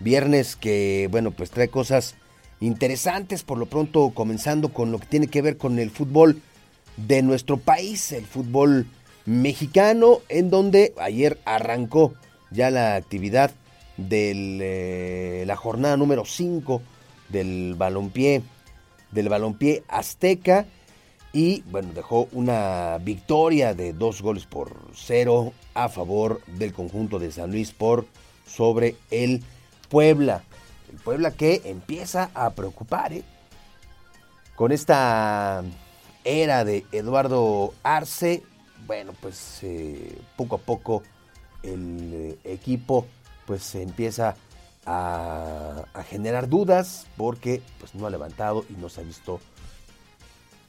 Viernes que, bueno, pues trae cosas interesantes. Por lo pronto comenzando con lo que tiene que ver con el fútbol de nuestro país, el fútbol mexicano, en donde ayer arrancó ya la actividad de eh, la jornada número 5 del balompié, del balompié azteca y bueno, dejó una victoria de dos goles por cero a favor del conjunto de San Luis por sobre el Puebla. El Puebla que empieza a preocupar ¿eh? con esta era de Eduardo Arce. Bueno, pues eh, poco a poco el eh, equipo pues empieza a, generar dudas porque pues, no ha levantado y no se ha visto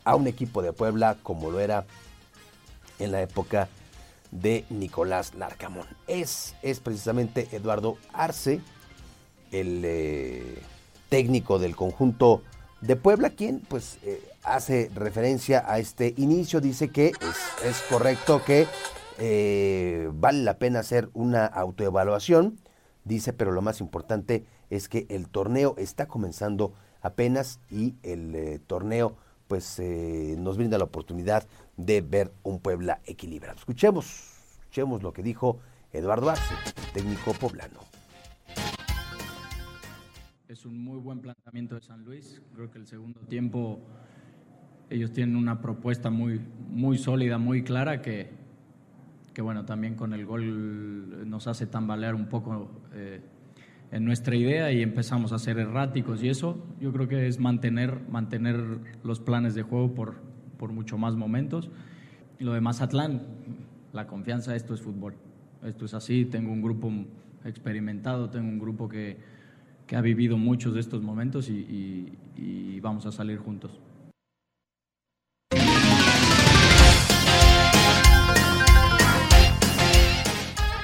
a un equipo de Puebla como lo era en la época de Nicolás Larcamón. Es, es precisamente Eduardo Arce, el eh, técnico del conjunto de Puebla, quien pues eh, hace referencia a este inicio, dice que es, correcto que eh, vale la pena hacer una autoevaluación dice, pero lo más importante es que el torneo está comenzando apenas y el torneo pues eh, nos brinda la oportunidad de ver un Puebla equilibrado. Escuchemos, escuchemos lo que dijo Eduardo Arce, técnico poblano. Es un muy buen planteamiento de San Luis. Creo que el segundo tiempo ellos tienen una propuesta muy, muy sólida, muy clara que, que bueno, también con el gol nos hace tambalear un poco eh, en nuestra idea y empezamos a ser erráticos y eso yo creo que es mantener, mantener los planes de juego por, por mucho más momentos. Y lo de Mazatlán, la confianza, esto es fútbol, esto es así, tengo un grupo experimentado, tengo un grupo que, que ha vivido muchos de estos momentos y vamos a salir juntos.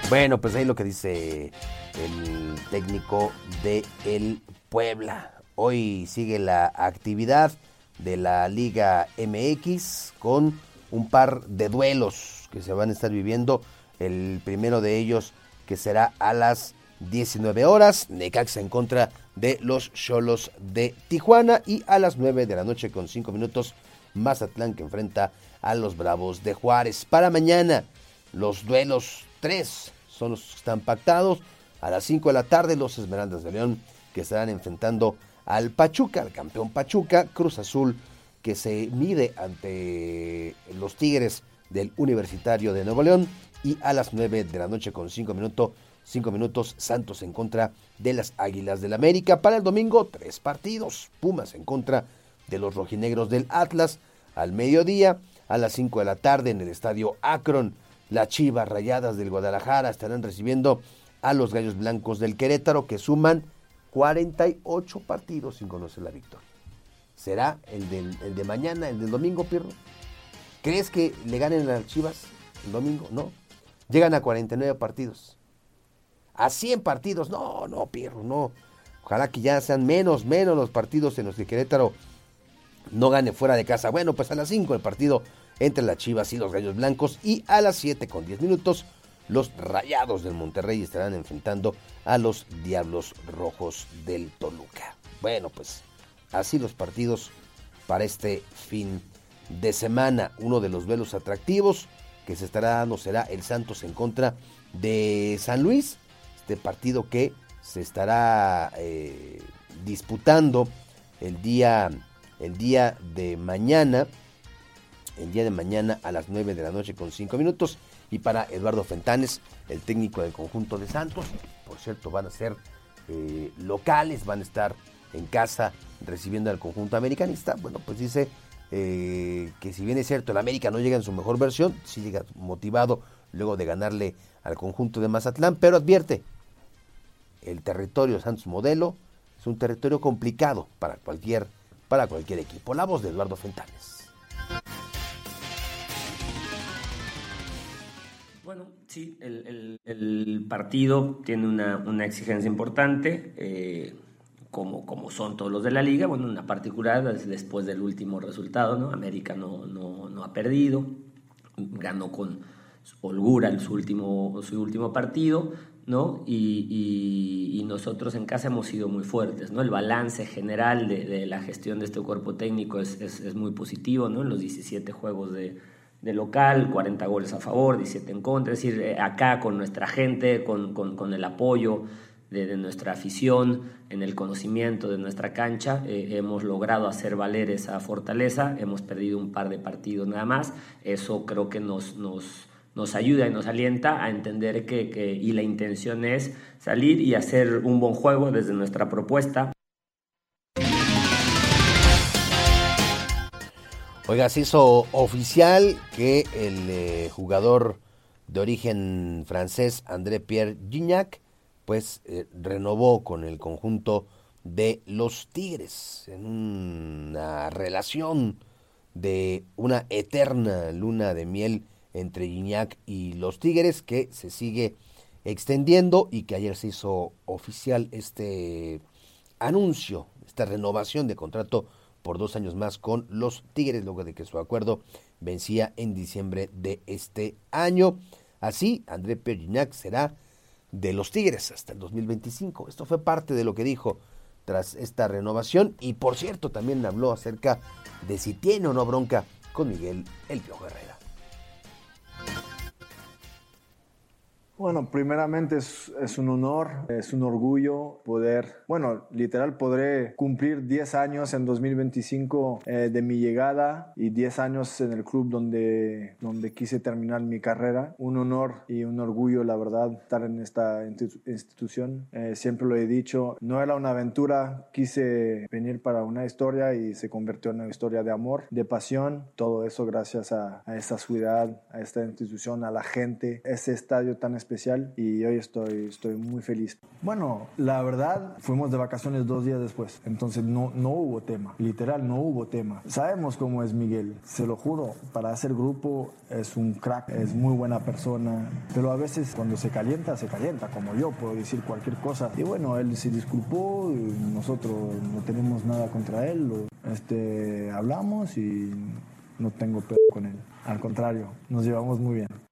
Bueno, pues ahí lo que dice el técnico de el Puebla. Hoy sigue la actividad de la Liga MX con un par de duelos que se van a estar viviendo. El primero de ellos que será a las 19 horas, Necaxa en contra de los Cholos de Tijuana y a las 9 de la noche con 5 minutos Mazatlán que enfrenta a los Bravos de Juárez. Para mañana, los duelos 3 son los que están pactados. A las 5 de la tarde, los Esmeraldas de León que estarán enfrentando al Pachuca, al campeón Pachuca, Cruz Azul, que se mide ante los Tigres del Universitario de Nuevo León. Y a las 9 de la noche con 5 minutos, 5 minutos, Santos en contra de las Águilas del América. Para el domingo, tres partidos. Pumas en contra de los rojinegros del Atlas. Al mediodía, a las 5 de la tarde en el estadio Akron las Chivas Rayadas del Guadalajara estarán recibiendo a los Gallos Blancos del Querétaro que suman 48 partidos sin conocer la victoria. ¿Será el, de mañana, el del domingo, Pirro? ¿Crees que le ganen las Chivas el domingo? No. Llegan a 49 partidos. A 100 partidos. No, no, Pirro, no. Ojalá que ya sean menos, menos los partidos en los que Querétaro no gane fuera de casa. Bueno, pues a las 5 el partido entre las Chivas y los Gallos Blancos y a las 7 con 10 minutos los Rayados del Monterrey estarán enfrentando a los Diablos Rojos del Toluca. Bueno, pues así los partidos para este fin de semana. Uno de los velos atractivos que se estará dando será el Santos en contra de San Luis. Este partido que se estará eh, disputando el día, el día de mañana el día de mañana a las 9 de la noche con 5 minutos. Y para Eduardo Fentanes, el técnico del conjunto de Santos, por cierto, van a ser eh, locales, van a estar en casa recibiendo al conjunto americanista. Bueno, pues dice eh, que si bien es cierto, el América no llega en su mejor versión, sí llega motivado luego de ganarle al conjunto de Mazatlán, pero advierte, el territorio Santos Modelo es un territorio complicado para cualquier, para cualquier equipo. La voz de Eduardo Fentanes. Bueno, sí, el, partido tiene una, exigencia importante, eh, como, como son todos los de la liga. Bueno, una particular después del último resultado, ¿no? América no, no, ha perdido, ganó con holgura su último, su último partido, ¿no? Y, nosotros en casa hemos sido muy fuertes, ¿no? El balance general de, la gestión de este cuerpo técnico es, es, muy positivo, ¿no? En los 17 juegos de, de, local, 40 goles a favor, 17 en contra, es decir, eh, acá con nuestra gente, con, con, con el apoyo de, nuestra afición, en el conocimiento de nuestra cancha, eh, hemos logrado hacer valer esa fortaleza, hemos perdido un par de partidos nada más, eso creo que nos... nos nos ayuda y nos alienta a entender que, que, y la intención es salir y hacer un buen juego desde nuestra propuesta. Oiga, se hizo oficial que el eh, jugador de origen francés André Pierre Gignac pues eh, renovó con el conjunto de los Tigres en una relación de una eterna luna de miel entre Gignac y los Tigres que se sigue extendiendo y que ayer se hizo oficial este anuncio, esta renovación de contrato por dos años más con los Tigres, luego de que su acuerdo vencía en diciembre de este año. Así, André Perginac será de los Tigres hasta el 2025. Esto fue parte de lo que dijo tras esta renovación y por cierto también habló acerca de si tiene o no bronca con Miguel El Piojo Herrera. Bueno, primeramente es, es, un honor, es un orgullo poder, bueno, literal podré cumplir 10 años en 2025 eh, de mi llegada y 10 años en el club donde, donde quise terminar mi carrera. Un honor y un orgullo, la verdad, estar en esta institución. Eh, siempre lo he dicho, no era una aventura, quise venir para una historia y se convirtió en una historia de amor, de pasión, todo eso gracias a, a esta ciudad, a esta institución, a la gente, ese estadio tan especial especial y hoy estoy, estoy muy feliz. Bueno, la verdad, fuimos de vacaciones dos días después, entonces no, no hubo tema, literal, no hubo tema. Sabemos cómo es Miguel, se lo juro, para hacer grupo es un crack, es muy buena persona, pero a veces cuando se calienta, se calienta, como yo, puedo decir cualquier cosa. Y bueno, él se disculpó, nosotros no tenemos nada contra él, este, hablamos y no tengo pedo con él. Al contrario, nos llevamos muy bien.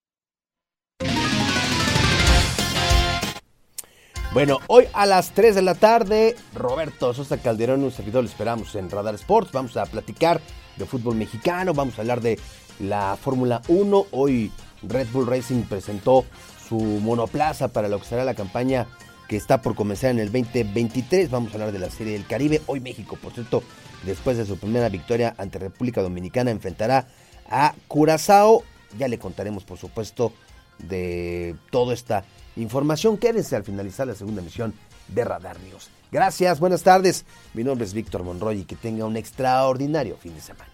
Bueno, hoy a las 3 de la tarde, Roberto Sosa Calderón, un servidor, lo esperamos en Radar Sports. Vamos a platicar de fútbol mexicano, vamos a hablar de la Fórmula 1. Hoy Red Bull Racing presentó su monoplaza para lo que será la campaña que está por comenzar en el 2023. Vamos a hablar de la Serie del Caribe. Hoy México, por cierto, después de su primera victoria ante República Dominicana, enfrentará a Curazao. Ya le contaremos, por supuesto, de toda esta información. Quédense al finalizar la segunda emisión de Radar News. Gracias, buenas tardes. Mi nombre es Víctor Monroy y que tenga un extraordinario fin de semana.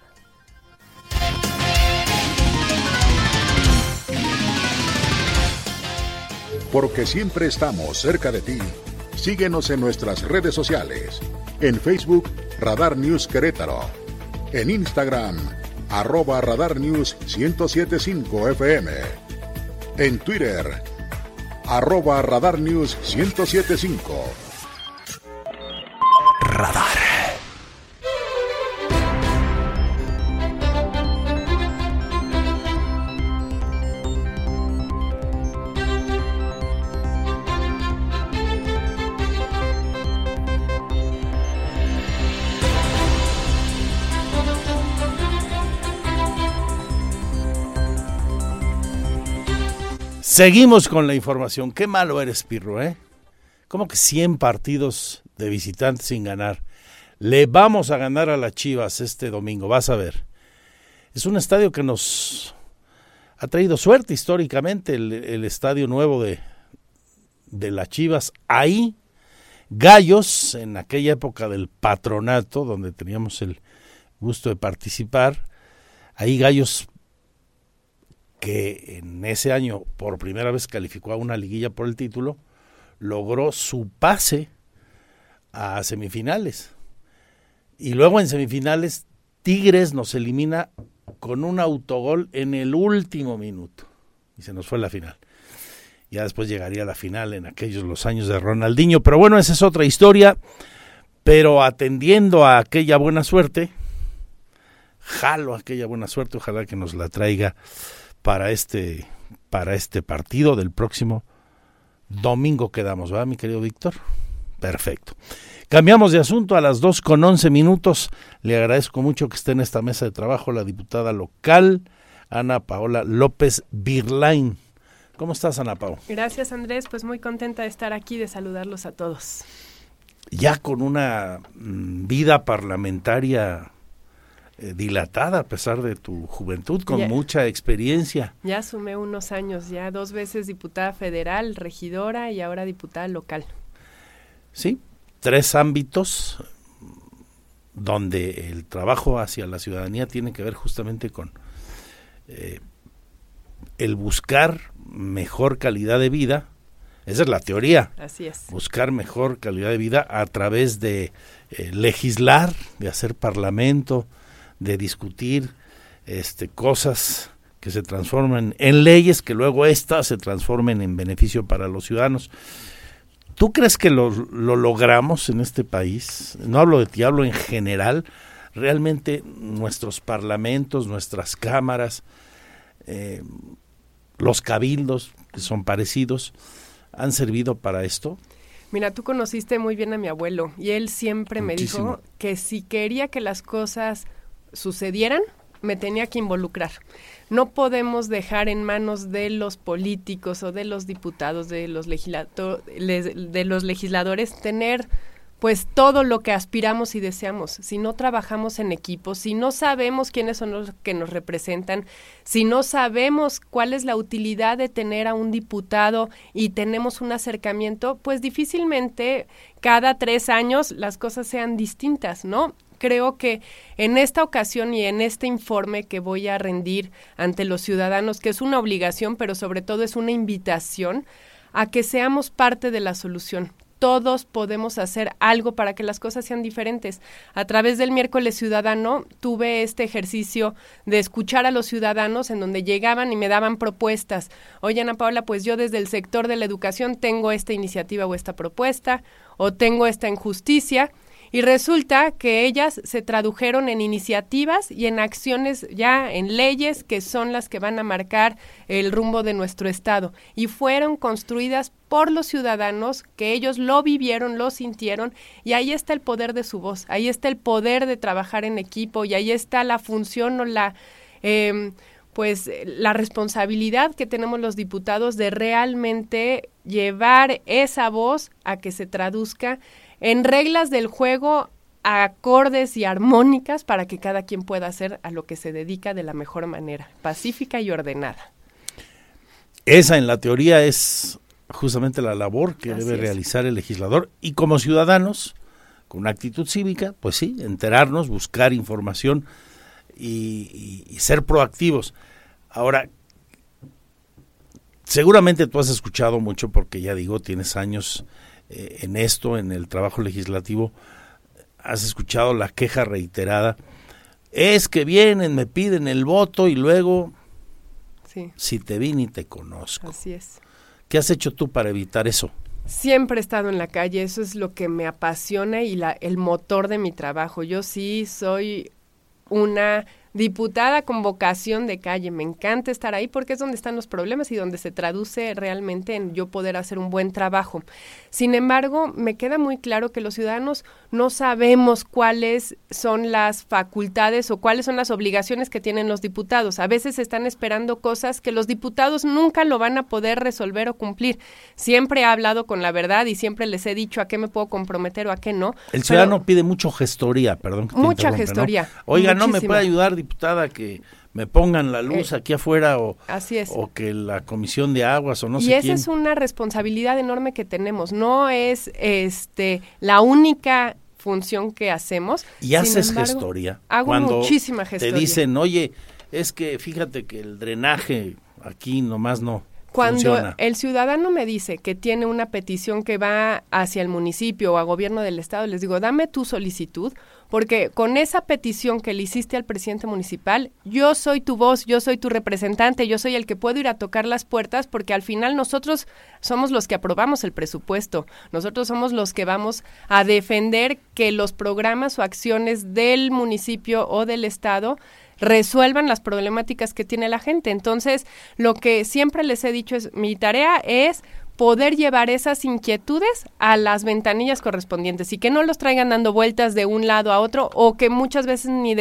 Porque siempre estamos cerca de ti. Síguenos en nuestras redes sociales. En Facebook, Radar News Querétaro. En Instagram, arroba Radar News 1075 FM. En Twitter, arroba Radar News 1075. Radar. Seguimos con la información. Qué malo eres, Pirro, ¿eh? Como que 100 partidos de visitantes sin ganar. Le vamos a ganar a las Chivas este domingo, vas a ver. Es un estadio que nos ha traído suerte históricamente, el, estadio nuevo de, de las Chivas. Ahí, Gallos, en aquella época del patronato, donde teníamos el gusto de participar, ahí Gallos que en ese año por primera vez calificó a una liguilla por el título, logró su pase a semifinales. Y luego en semifinales Tigres nos elimina con un autogol en el último minuto. Y se nos fue la final. Ya después llegaría la final en aquellos los años de Ronaldinho. Pero bueno, esa es otra historia. Pero atendiendo a aquella buena suerte, jalo aquella buena suerte, ojalá que nos la traiga para este, para este partido del próximo domingo quedamos, ¿verdad, mi querido Víctor? Perfecto. Cambiamos de asunto a las 2 con 11 minutos. Le agradezco mucho que esté en esta mesa de trabajo la diputada local, Ana Paola López Birlain. ¿Cómo estás, Ana Paola? Gracias, Andrés. Pues muy contenta de estar aquí, de saludarlos a todos. Ya con una mm, vida parlamentaria eh, dilatada a pesar de tu juventud, con mucha experiencia. Ya sumé unos años, ya dos veces diputada federal, regidora y ahora diputada local. Sí, tres ámbitos donde el trabajo hacia la ciudadanía tiene que ver justamente con eh, el buscar mejor calidad de vida. Esa es la teoría. Así es. Buscar mejor calidad de vida a través de eh, legislar, de hacer parlamento, de discutir este, cosas que se transformen en leyes, que luego éstas se transformen en beneficio para los ciudadanos. ¿Tú crees que lo, lo, logramos en este país? No hablo de ti, hablo en general. Realmente nuestros parlamentos, nuestras cámaras, eh, los cabildos, que son parecidos, han servido para esto. Mira, tú conociste muy bien a mi abuelo y él siempre me dijo que si quería que las cosas sucedieran, me tenía que involucrar. No podemos dejar en manos de los políticos o de los diputados, de los, de los legisladores, tener pues todo lo que aspiramos y deseamos. Si no trabajamos en equipo, si no sabemos quiénes son los que nos representan, si no sabemos cuál es la utilidad de tener a un diputado y tenemos un acercamiento, pues difícilmente cada tres años las cosas sean distintas, ¿no? Creo que en esta ocasión y en este informe que voy a rendir ante los ciudadanos, que es una obligación, pero sobre todo es una invitación a que seamos parte de la solución. Todos podemos hacer algo para que las cosas sean diferentes. A través del miércoles ciudadano tuve este ejercicio de escuchar a los ciudadanos en donde llegaban y me daban propuestas. Oye, Ana Paula, pues yo desde el sector de la educación tengo esta iniciativa o esta propuesta, o tengo esta injusticia, y resulta que ellas se tradujeron en iniciativas y en acciones ya en leyes que son las que van a marcar el rumbo de nuestro Estado. Y fueron construidas por los ciudadanos, que ellos lo vivieron, lo sintieron, y ahí está el poder de su voz, ahí está el poder de trabajar en equipo, y ahí está la función o la... Eh, pues la responsabilidad que tenemos los diputados de realmente llevar esa voz a que se traduzca en reglas del juego acordes y armónicas para que cada quien pueda hacer a lo que se dedica de la mejor manera, pacífica y ordenada. Esa en la teoría es justamente la labor que debe realizar el legislador y como ciudadanos, con una actitud cívica, pues sí, enterarnos, buscar información y, ser proactivos. Ahora, seguramente tú has escuchado mucho porque ya digo, tienes años eh, en esto, en el trabajo legislativo, has escuchado la queja reiterada. Es que vienen, me piden el voto y luego, si te vi ni te conozco. Así es. ¿Qué has hecho tú para evitar eso? Siempre he estado en la calle, eso es lo que me apasiona y la, el motor de mi trabajo. Yo sí soy una diputada con vocación de calle. Me encanta estar ahí porque es donde están los problemas y donde se traduce realmente en yo poder hacer un buen trabajo. Sin embargo, me queda muy claro que los ciudadanos no sabemos cuáles son las facultades o cuáles son las obligaciones que tienen los diputados. A veces están esperando cosas que los diputados nunca lo van a poder resolver o cumplir. Siempre he hablado con la verdad y siempre les he dicho a qué me puedo comprometer o a qué no. El ciudadano pide mucho gestoría, perdón. mucha gestoría. Oiga, ¿no me puede ayudar, diputada, que me pongan la luz eh, aquí afuera o, así es. o que la comisión de aguas o no y sé Y esa es una responsabilidad enorme que tenemos. No es este la única función que hacemos. Y haces gestoría. Hago Cuando muchísima gestoría. Te dicen, oye, es que fíjate que el drenaje aquí nomás no. Cuando el ciudadano me dice que tiene una petición que va hacia el municipio o a gobierno del estado, les digo, dame tu solicitud, porque con esa petición que le hiciste al presidente municipal, yo soy tu voz, yo soy tu representante, yo soy el que puedo ir a tocar las puertas, porque al final nosotros somos los que aprobamos el presupuesto, nosotros somos los que vamos a defender que los programas o acciones del municipio o del estado resuelvan las problemáticas que tiene la gente. Entonces, lo que siempre les he dicho es, mi tarea es poder llevar esas inquietudes a las ventanillas correspondientes y que no los traigan dando vueltas de un lado a otro o que muchas veces ni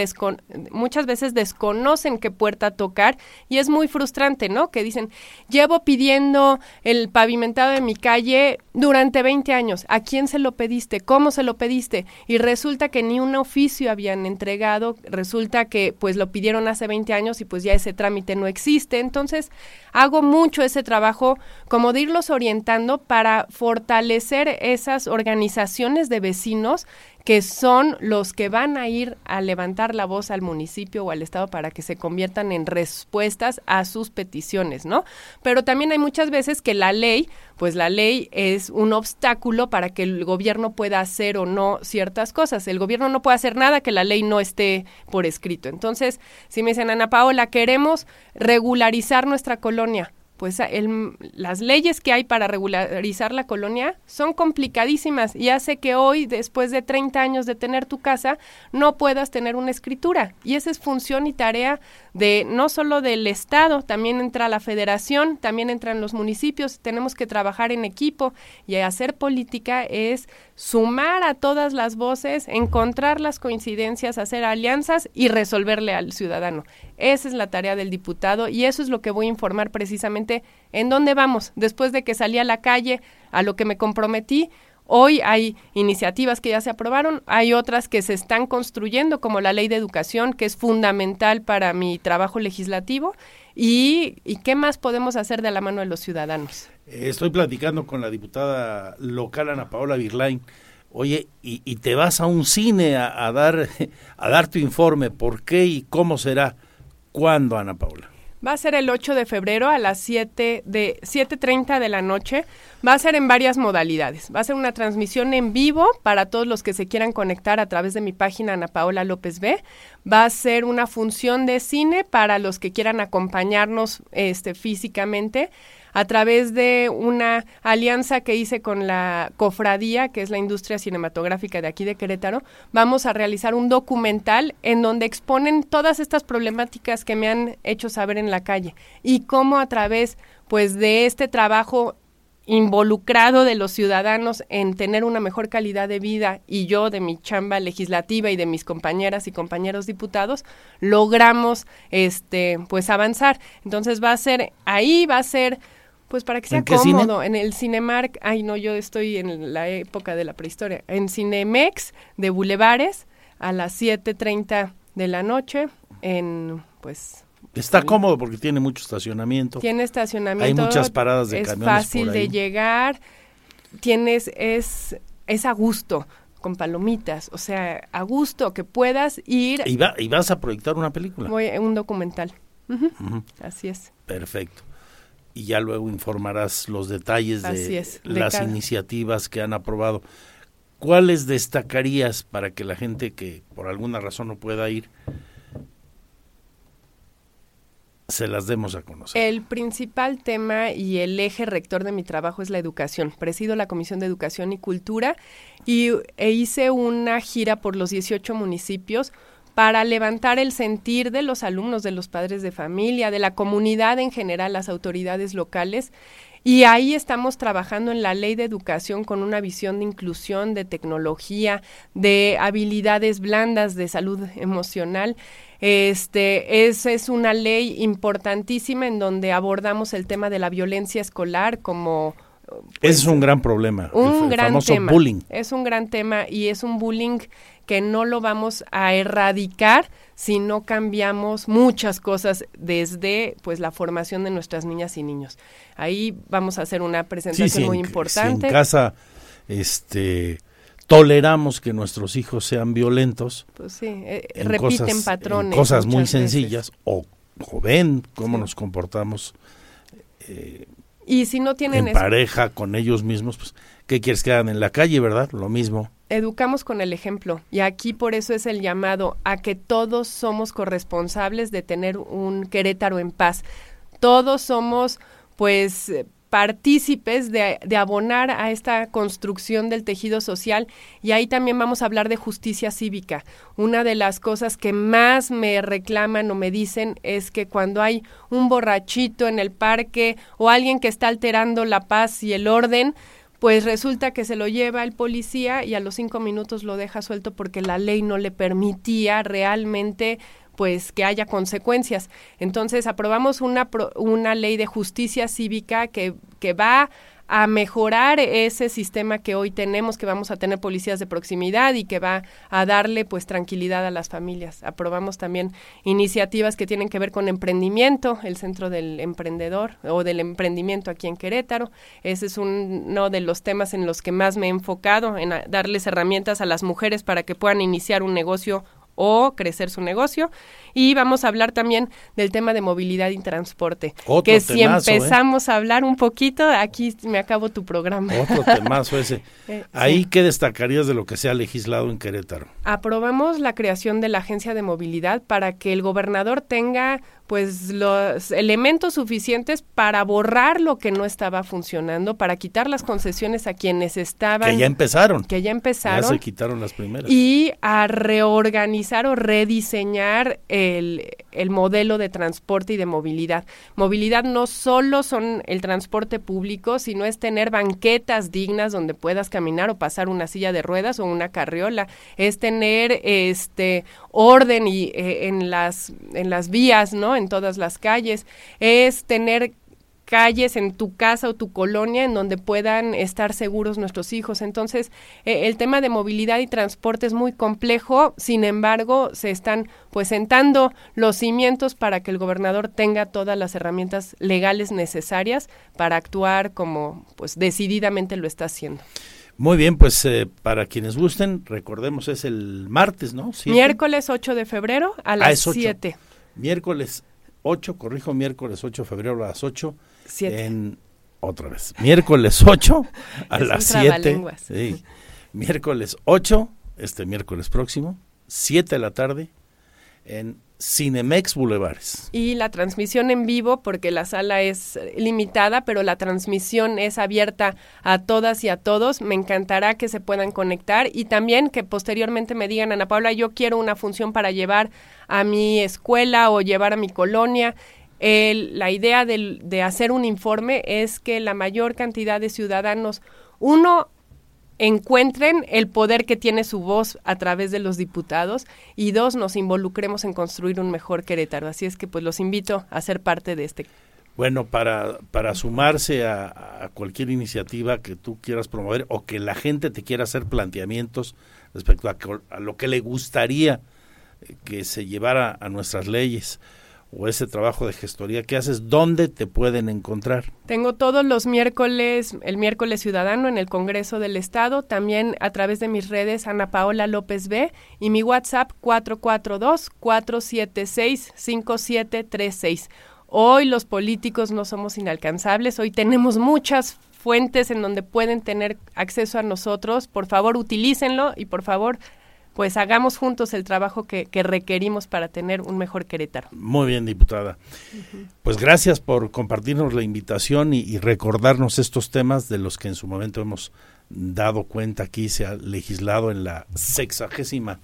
muchas veces desconocen qué puerta tocar y es muy frustrante, ¿no? Que dicen, "Llevo pidiendo el pavimentado de mi calle durante 20 años. ¿A quién se lo pediste? ¿Cómo se lo pediste?" Y resulta que ni un oficio habían entregado, resulta que pues lo pidieron hace 20 años y pues ya ese trámite no existe. Entonces, hago mucho ese trabajo como de irlos para fortalecer esas organizaciones de vecinos que son los que van a ir a levantar la voz al municipio o al estado para que se conviertan en respuestas a sus peticiones, ¿no? Pero también hay muchas veces que la ley, pues la ley es un obstáculo para que el gobierno pueda hacer o no ciertas cosas. El gobierno no puede hacer nada que la ley no esté por escrito. Entonces, si me dicen, Ana Paola, queremos regularizar nuestra colonia, pues el, las leyes que hay para regularizar la colonia son complicadísimas y hace que hoy, después de 30 años de tener tu casa, no puedas tener una escritura. Y esa es función y tarea de no solo del Estado, también entra la federación, también entran los municipios, tenemos que trabajar en equipo y hacer política es sumar a todas las voces, encontrar las coincidencias, hacer alianzas y resolverle al ciudadano. Esa es la tarea del diputado y eso es lo que voy a informar precisamente en dónde vamos. Después de que salí a la calle, a lo que me comprometí, Hoy hay iniciativas que ya se aprobaron, hay otras que se están construyendo, como la ley de educación, que es fundamental para mi trabajo legislativo. ¿Y, qué más podemos hacer de la mano de los ciudadanos? Estoy platicando con la diputada local Ana Paola Virlain. Oye, y, te vas a un cine a, dar, a dar tu informe. ¿Por qué y cómo será? ¿Cuándo, Ana Paola? Va a ser el 8 de febrero a las 7 de 7:30 de la noche. Va a ser en varias modalidades. Va a ser una transmisión en vivo para todos los que se quieran conectar a través de mi página Ana Paola López B. Va a ser una función de cine para los que quieran acompañarnos este físicamente a través de una alianza que hice con la cofradía, que es la industria cinematográfica de aquí de Querétaro, vamos a realizar un documental en donde exponen todas estas problemáticas que me han hecho saber en la calle y cómo a través pues de este trabajo involucrado de los ciudadanos en tener una mejor calidad de vida y yo de mi chamba legislativa y de mis compañeras y compañeros diputados logramos este pues avanzar. Entonces va a ser ahí va a ser pues para que sea cómodo. En el Cinemark, ay no, yo estoy en la época de la prehistoria. En Cinemex de Bulevares a las 7.30 de la noche en pues Está cómodo porque tiene mucho estacionamiento. Tiene estacionamiento. Hay muchas paradas de camiones. Es fácil de llegar. Tienes, es, es a gusto, con palomitas. O sea, a gusto que puedas ir. Y, va, y vas a proyectar una película. Voy, un documental. Así es. Perfecto y ya luego informarás los detalles de, las iniciativas que han aprobado. ¿Cuáles destacarías para que la gente que por alguna razón no pueda ir se las demos a conocer? El principal tema y el eje rector de mi trabajo es la educación. Presido la Comisión de Educación y Cultura y e hice una gira por los 18 municipios para levantar el sentir de los alumnos, de los padres de familia, de la comunidad en general, las autoridades locales. Y ahí estamos trabajando en la ley de educación con una visión de inclusión, de tecnología, de habilidades blandas, de salud emocional. Este, es, es una ley importantísima en donde abordamos el tema de la violencia escolar como pues, es un gran problema. Un gran tema. Bullying. Es un gran tema y es un bullying que no lo vamos a erradicar si no cambiamos muchas cosas desde pues la formación de nuestras niñas y niños. Ahí vamos a hacer una presentación muy importante. en casa este toleramos que nuestros hijos sean violentos. Pues sí, eh, repiten patrones. cosas muy sencillas o, ven cómo nos comportamos eh, Y si no tienen... En pareja, con ellos mismos, pues, ¿qué quieres que hagan en la calle, verdad? Lo mismo. Educamos con el ejemplo. Y aquí por eso es el llamado a que todos somos corresponsables de tener un Querétaro en paz. Todos somos, pues partícipes de, de, abonar a esta construcción del tejido social y ahí también vamos a hablar de justicia cívica. Una de las cosas que más me reclaman o me dicen es que cuando hay un borrachito en el parque o alguien que está alterando la paz y el orden, pues resulta que se lo lleva el policía y a los cinco minutos lo deja suelto porque la ley no le permitía realmente pues que haya consecuencias. Entonces aprobamos una, una ley de justicia cívica que, que va a mejorar ese sistema que hoy tenemos, que vamos a tener policías de proximidad y que va a darle pues tranquilidad a las familias. Aprobamos también iniciativas que tienen que ver con emprendimiento, el Centro del Emprendedor o del Emprendimiento aquí en Querétaro. Ese es uno de los temas en los que más me he enfocado, en darles herramientas a las mujeres para que puedan iniciar un negocio o crecer su negocio. Y vamos a hablar también del tema de movilidad y transporte. que si ¿eh? empezamos a hablar un poquito, aquí me acabo tu programa. Otro temazo ese. Eh, Ahí, ¿qué destacarías de lo que se ha legislado en Querétaro? Aprobamos la creación de la Agencia de Movilidad para que el gobernador tenga pues los elementos suficientes para borrar lo que no estaba funcionando, para quitar las concesiones a quienes estaban que ya empezaron, que ya empezaron, ya se quitaron las primeras. Y a reorganizar o rediseñar el, el modelo de transporte y de movilidad. Movilidad no solo son el transporte público, sino es tener banquetas dignas donde puedas caminar o pasar una silla de ruedas o una carriola, es tener este orden y eh, en las en las vías, ¿no? En todas las calles, es tener calles en tu casa o tu colonia en donde puedan estar seguros nuestros hijos. Entonces, eh, el tema de movilidad y transporte es muy complejo, sin embargo, se están pues sentando los cimientos para que el gobernador tenga todas las herramientas legales necesarias para actuar como pues decididamente lo está haciendo. Muy bien, pues eh, para quienes gusten, recordemos es el martes, ¿no? Miércoles 8 de febrero a ah, las 7. Miércoles 8, corrijo, miércoles 8 de febrero a las 8. En, otra vez, miércoles 8 a las 7. Sí. Miércoles 8, este miércoles próximo, 7 de la tarde, en Cinemex Boulevares. Y la transmisión en vivo, porque la sala es limitada, pero la transmisión es abierta a todas y a todos. Me encantará que se puedan conectar y también que posteriormente me digan, Ana Paula, yo quiero una función para llevar a mi escuela o llevar a mi colonia. la idea de hacer un informe es que la mayor cantidad de ciudadanos, uno, encuentren el poder que tiene su voz a través de los diputados y dos, nos involucremos en construir un mejor Querétaro. Así es que pues los invito a ser parte de este. Bueno, para, para sumarse a, cualquier iniciativa que tú quieras promover o que la gente te quiera hacer planteamientos respecto a, a lo que le gustaría que se llevara a nuestras leyes o ese trabajo de gestoría que haces, ¿dónde te pueden encontrar? Tengo todos los miércoles, el miércoles ciudadano en el Congreso del Estado, también a través de mis redes Ana Paola López B y mi WhatsApp 442-476-5736. Hoy los políticos no somos inalcanzables, hoy tenemos muchas fuentes en donde pueden tener acceso a nosotros. Por favor, utilícenlo y por favor, pues hagamos juntos el trabajo que, requerimos para tener un mejor Querétaro. Muy bien, diputada. Pues gracias por compartirnos la invitación y, recordarnos estos temas de los que en su momento hemos dado cuenta aquí, se ha legislado en la sexagésima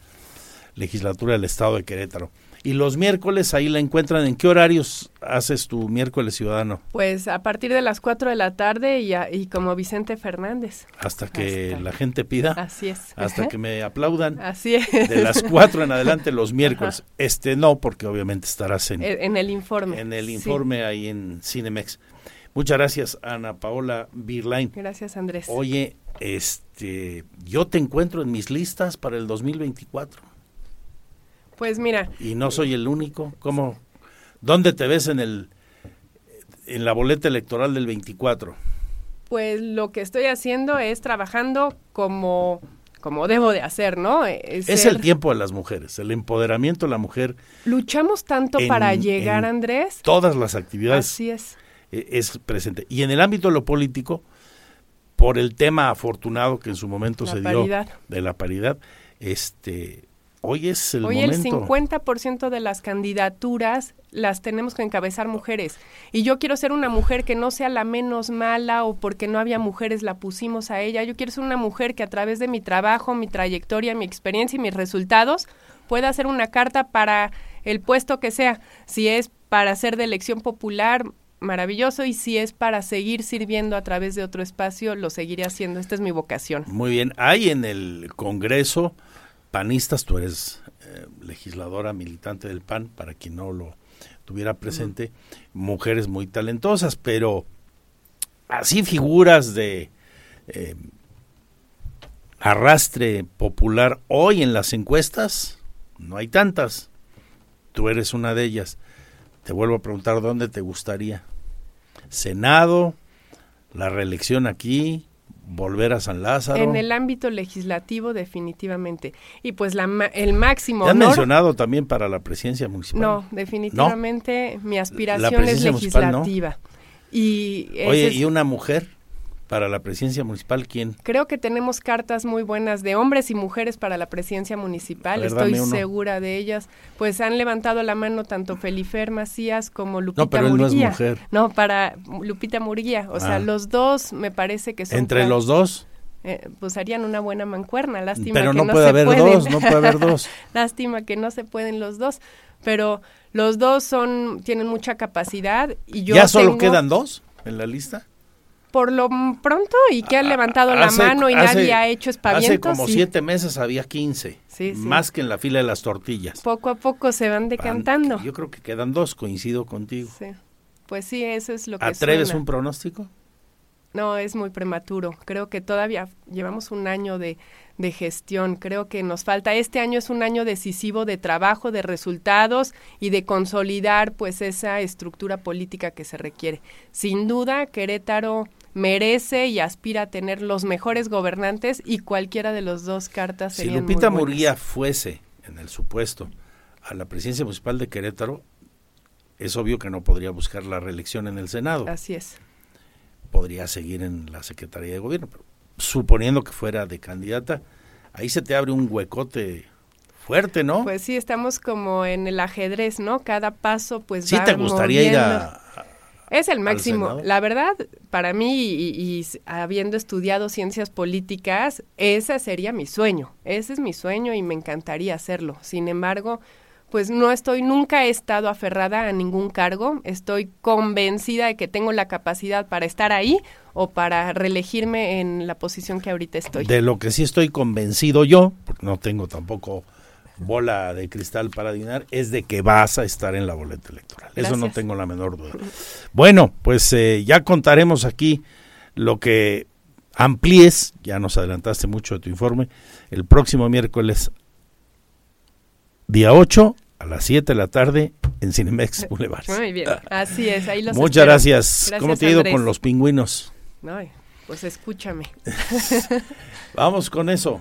legislatura del Estado de Querétaro. Y los miércoles ahí la encuentran. ¿En qué horarios haces tu miércoles ciudadano? Pues a partir de las 4 de la tarde y, y como Vicente Fernández. Hasta que la gente pida. Así es. Hasta que me aplaudan. Así es. De las 4 en adelante los miércoles. Este no, porque obviamente estarás en, en el informe. En el informe ahí en Cinemex. Muchas gracias, Ana Paola Birlain. Gracias, Andrés. Oye, este, yo te encuentro en mis listas para el 2024. Pues mira. Y no soy el único. ¿Cómo? ¿Dónde te ves en el en la boleta electoral del 24? Pues lo que estoy haciendo es trabajando como como debo de hacer, ¿no? Es, el tiempo de las mujeres, el empoderamiento de la mujer. Luchamos tanto para llegar, Andrés. Todas las actividades. Así es. eh, es presente. Y en el ámbito de lo político, por el tema afortunado que en su momento se dio de la paridad, este hoy es el hoy el 50% de las candidaturas las tenemos que encabezar mujeres y yo quiero ser una mujer que no sea la menos mala o porque no había mujeres la pusimos a ella yo quiero ser una mujer que a través de mi trabajo mi trayectoria mi experiencia y mis resultados pueda hacer una carta para el puesto que sea si es para ser de elección popular maravilloso y si es para seguir sirviendo a través de otro espacio, lo seguiré haciendo. Esta es mi vocación. Muy bien. Hay en el Congreso panistas, tú eres eh, legisladora militante del PAN, para quien no lo tuviera presente, mujeres muy talentosas, pero así figuras de eh, arrastre popular hoy en las encuestas, no hay tantas. Tú eres una de ellas. Te vuelvo a preguntar dónde te gustaría. Senado, la reelección aquí, volver a San Lázaro. En el ámbito legislativo, definitivamente. Y pues la, el máximo. ¿Te han mencionado también para la presidencia municipal? No, definitivamente mi aspiración es legislativa. Y Oye, ¿y una mujer? Para la presidencia municipal, ¿quién? Creo que tenemos cartas muy buenas de hombres y mujeres para la presidencia municipal, estoy segura de ellas. Pues han levantado la mano tanto Felifer Macías como Lupita no, pero Él no es mujer. No, para Lupita Murguía, o sea, ah. los dos me parece que son... ¿Entre los dos? Eh, pues harían una buena mancuerna, lástima pero que no, no puede se haber pueden. dos, no puede haber dos. lástima que no se pueden los dos, pero los dos son tienen mucha capacidad y yo ¿Ya solo quedan dos en la lista? Por lo pronto y que han levantado la mano y nadie ha hecho espavientos. Hace como siete meses había 15, más que en la fila de las tortillas. Poco a poco se van decantando. Yo creo que quedan dos, coincido contigo. Pues sí, eso es lo que ¿Atreves un pronóstico? No, es muy prematuro. Creo que todavía llevamos un año de, de gestión. Creo que nos falta. Este año es un año decisivo de trabajo, de resultados y de consolidar pues esa estructura política que se requiere. Sin duda, Querétaro merece y aspira a tener los mejores gobernantes y cualquiera de los dos cartas Si Lupita Murguía fuese, en el supuesto, a la presidencia municipal de Querétaro, es obvio que no podría buscar la reelección en el Senado. Así es. Podría seguir en la Secretaría de Gobierno, pero suponiendo que fuera de candidata, ahí se te abre un huecote fuerte, ¿no? Pues sí, estamos como en el ajedrez, ¿no? Cada paso pues sí te gustaría ir a, es el máximo. La verdad, para mí, y, habiendo estudiado ciencias políticas, ese sería mi sueño. Ese es mi sueño y me encantaría hacerlo. Sin embargo, pues no estoy, nunca he estado aferrada a ningún cargo. Estoy convencida de que tengo la capacidad para estar ahí o para reelegirme en la posición que ahorita estoy. De lo que sí estoy convencido yo, porque no tengo tampoco bola de cristal para adivinar, es de que vas a estar en la boleta electoral. Eso no tengo la menor duda. Bueno, pues eh, ya contaremos aquí lo que amplíes, ya nos adelantaste mucho de tu informe, el próximo miércoles, día 8, a las 7 de la tarde, en Cinemex Boulevard. Muy bien, así es, ahí los Muchas gracias. ¿Cómo te ha ido con los pingüinos? pues escúchame. Vamos con eso.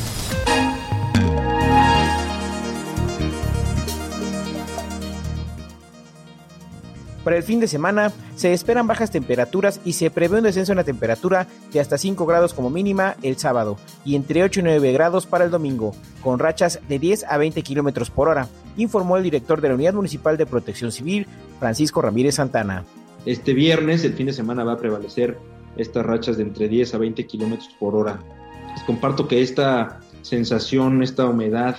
Para el fin de semana se esperan bajas temperaturas y se prevé un descenso en la temperatura de hasta 5 grados como mínima el sábado y entre 8 y 9 grados para el domingo, con rachas de 10 a 20 kilómetros por hora, informó el director de la Unidad Municipal de Protección Civil, Francisco Ramírez Santana. Este viernes, el fin de semana, va a prevalecer estas rachas de entre 10 a 20 kilómetros por hora. Les comparto que esta sensación, esta humedad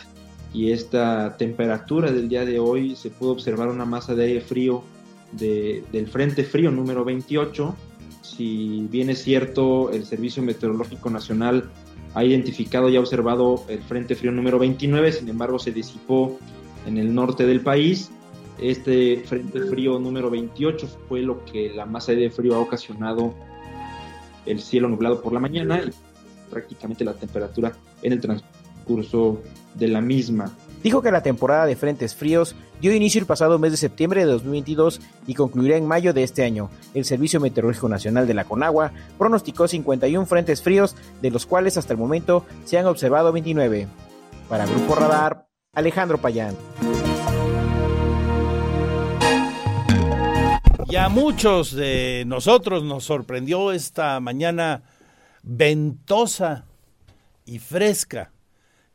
y esta temperatura del día de hoy se puede observar una masa de aire frío del Frente Frío número 28. Si bien es cierto, el Servicio Meteorológico Nacional ha identificado y ha observado el Frente Frío número 29, sin embargo se disipó en el norte del país. Este Frente Frío número 28 fue lo que la masa de frío ha ocasionado el cielo nublado por la mañana y prácticamente la temperatura en el transcurso de la misma. Dijo que la temporada de frentes fríos dio inicio el pasado mes de septiembre de 2022 y concluirá en mayo de este año. El Servicio Meteorológico Nacional de la Conagua pronosticó 51 frentes fríos, de los cuales hasta el momento se han observado 29. Para Grupo Radar, Alejandro Payán. Y a muchos de nosotros nos sorprendió esta mañana ventosa y fresca.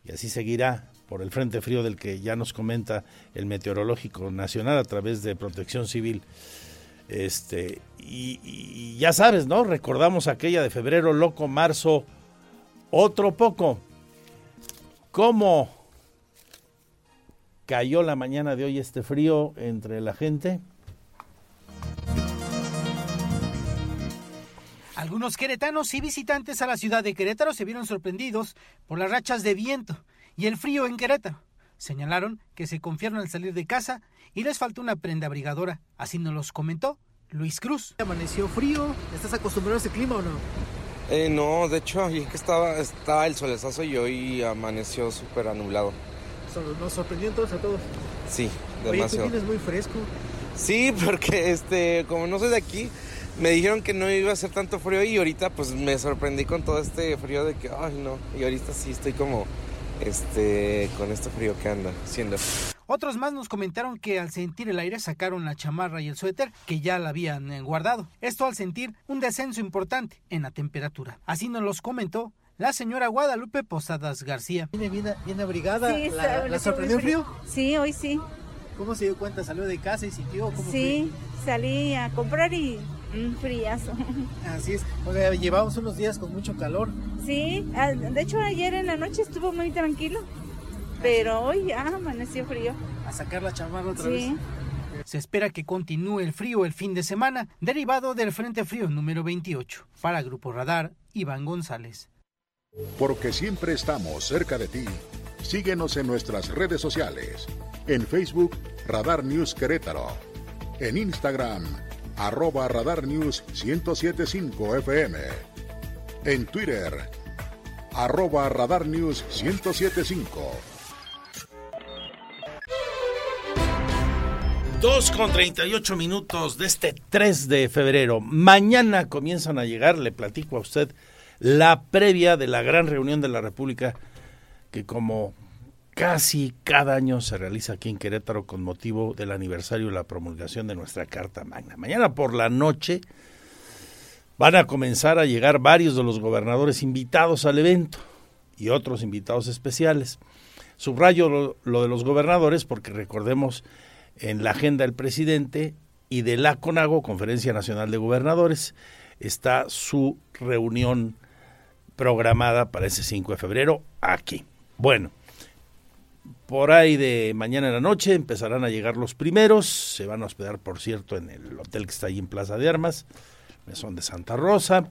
Y así seguirá por el frente frío del que ya nos comenta el Meteorológico Nacional a través de Protección Civil. Este, y, ya sabes, ¿no? Recordamos aquella de febrero, loco, marzo, otro poco. ¿Cómo cayó la mañana de hoy este frío entre la gente? Algunos queretanos y visitantes a la ciudad de Querétaro se vieron sorprendidos por las rachas de viento y el frío en Querétaro. Señalaron que se confiaron al salir de casa y les faltó una prenda abrigadora. Así nos los comentó Luis Cruz. ¿Amaneció frío? ¿Estás acostumbrado a ese clima o no? Eh, no, de hecho, ayer que estaba, estaba el solezazo y hoy amaneció súper anulado. ¿Nos sorprendió entonces a todos? Sí, demasiado. Oye, tú muy fresco. Sí, porque este, como no soy de aquí, me dijeron que no iba a hacer tanto frío y ahorita pues me sorprendí con todo este frío de que, ay no, y ahorita sí estoy como, este, con este frío que anda haciendo. Otros más nos comentaron que al sentir el aire sacaron la chamarra y el suéter que ya la habían eh, guardado. Esto al sentir un descenso importante en la temperatura. Así nos los comentó la señora Guadalupe Posadas García. ¿Viene bien, abrigada? Sí, ¿La, ¿La, sorprendió frío? Sí, hoy sí. ¿Cómo se dio cuenta? ¿Salió de casa y sintió? ¿Cómo sí, salí a comprar y un friazo. Así es. Llevamos unos días con mucho calor. Sí, de hecho ayer en la noche estuvo muy tranquilo. Pero hoy ya amaneció frío. A sacar la chamarra otra sí. vez. Se espera que continúe el frío el fin de semana, derivado del Frente Frío número 28. Para Grupo Radar, Iván González. Porque siempre estamos cerca de ti. Síguenos en nuestras redes sociales. En Facebook, Radar News Querétaro. En Instagram, arroba Radar News 1075 FM. En Twitter, arroba Radar News 1075. 2 con 38 minutos de este 3 de febrero. Mañana comienzan a llegar, le platico a usted, la previa de la gran reunión de la República que como casi cada año se realiza aquí en Querétaro con motivo del aniversario de la promulgación de nuestra Carta Magna. Mañana por la noche van a comenzar a llegar varios de los gobernadores invitados al evento y otros invitados especiales. Subrayo lo, lo de los gobernadores porque recordemos en la agenda del presidente y de la CONAGO, Conferencia Nacional de Gobernadores, está su reunión programada para ese 5 de febrero aquí. Bueno, por ahí de mañana en la noche empezarán a llegar los primeros, se van a hospedar, por cierto, en el hotel que está ahí en Plaza de Armas, Mesón de Santa Rosa.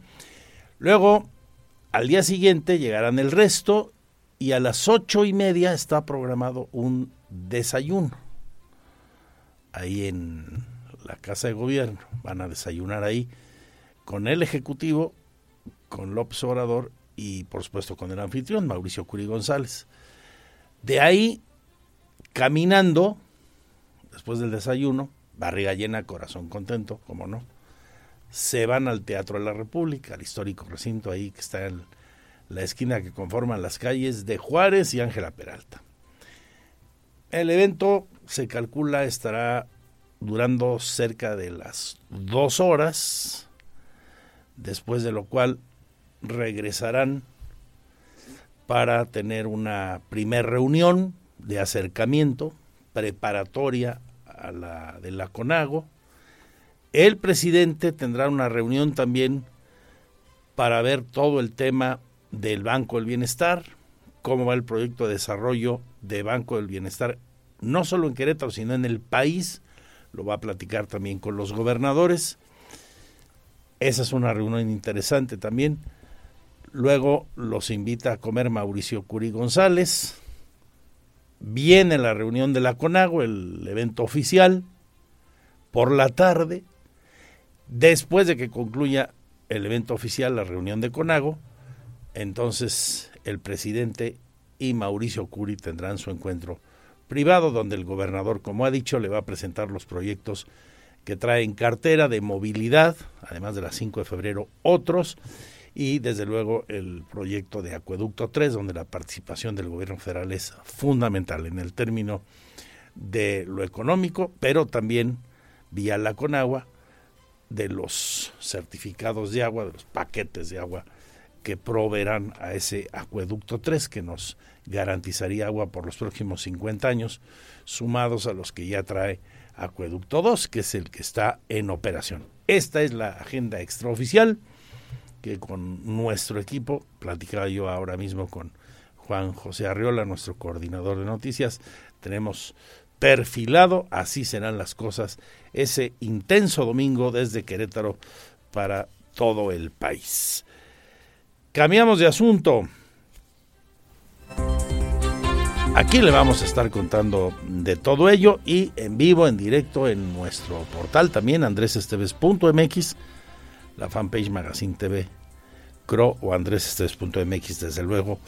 Luego, al día siguiente llegarán el resto y a las ocho y media está programado un desayuno ahí en la Casa de Gobierno. Van a desayunar ahí con el Ejecutivo, con López Obrador y por supuesto con el anfitrión, Mauricio Curi González. De ahí, caminando, después del desayuno, barriga llena, corazón contento, como no, se van al Teatro de la República, al histórico recinto ahí que está en la esquina que conforman las calles de Juárez y Ángela Peralta. El evento se calcula estará durando cerca de las dos horas, después de lo cual regresarán para tener una primer reunión de acercamiento preparatoria a la de la CONAGO. El presidente tendrá una reunión también para ver todo el tema del Banco del Bienestar, cómo va el proyecto de desarrollo de Banco del Bienestar no solo en Querétaro, sino en el país. Lo va a platicar también con los gobernadores. Esa es una reunión interesante también. Luego los invita a comer Mauricio Curi González. Viene la reunión de la CONAGO, el evento oficial, por la tarde. Después de que concluya el evento oficial, la reunión de CONAGO, entonces el presidente y Mauricio Curi tendrán su encuentro privado, donde el gobernador, como ha dicho, le va a presentar los proyectos que trae en cartera de movilidad, además de las 5 de febrero, otros, y desde luego el proyecto de Acueducto 3, donde la participación del gobierno federal es fundamental en el término de lo económico, pero también vía la Conagua, de los certificados de agua, de los paquetes de agua que proveerán a ese acueducto 3 que nos garantizaría agua por los próximos 50 años, sumados a los que ya trae acueducto 2, que es el que está en operación. Esta es la agenda extraoficial que con nuestro equipo, platicaba yo ahora mismo con Juan José Arriola, nuestro coordinador de noticias, tenemos perfilado, así serán las cosas, ese intenso domingo desde Querétaro para todo el país. Cambiamos de asunto. Aquí le vamos a estar contando de todo ello y en vivo, en directo en nuestro portal también, andresesteves.mx, la fanpage Magazine TV, CRO o andresesteves.mx, desde luego,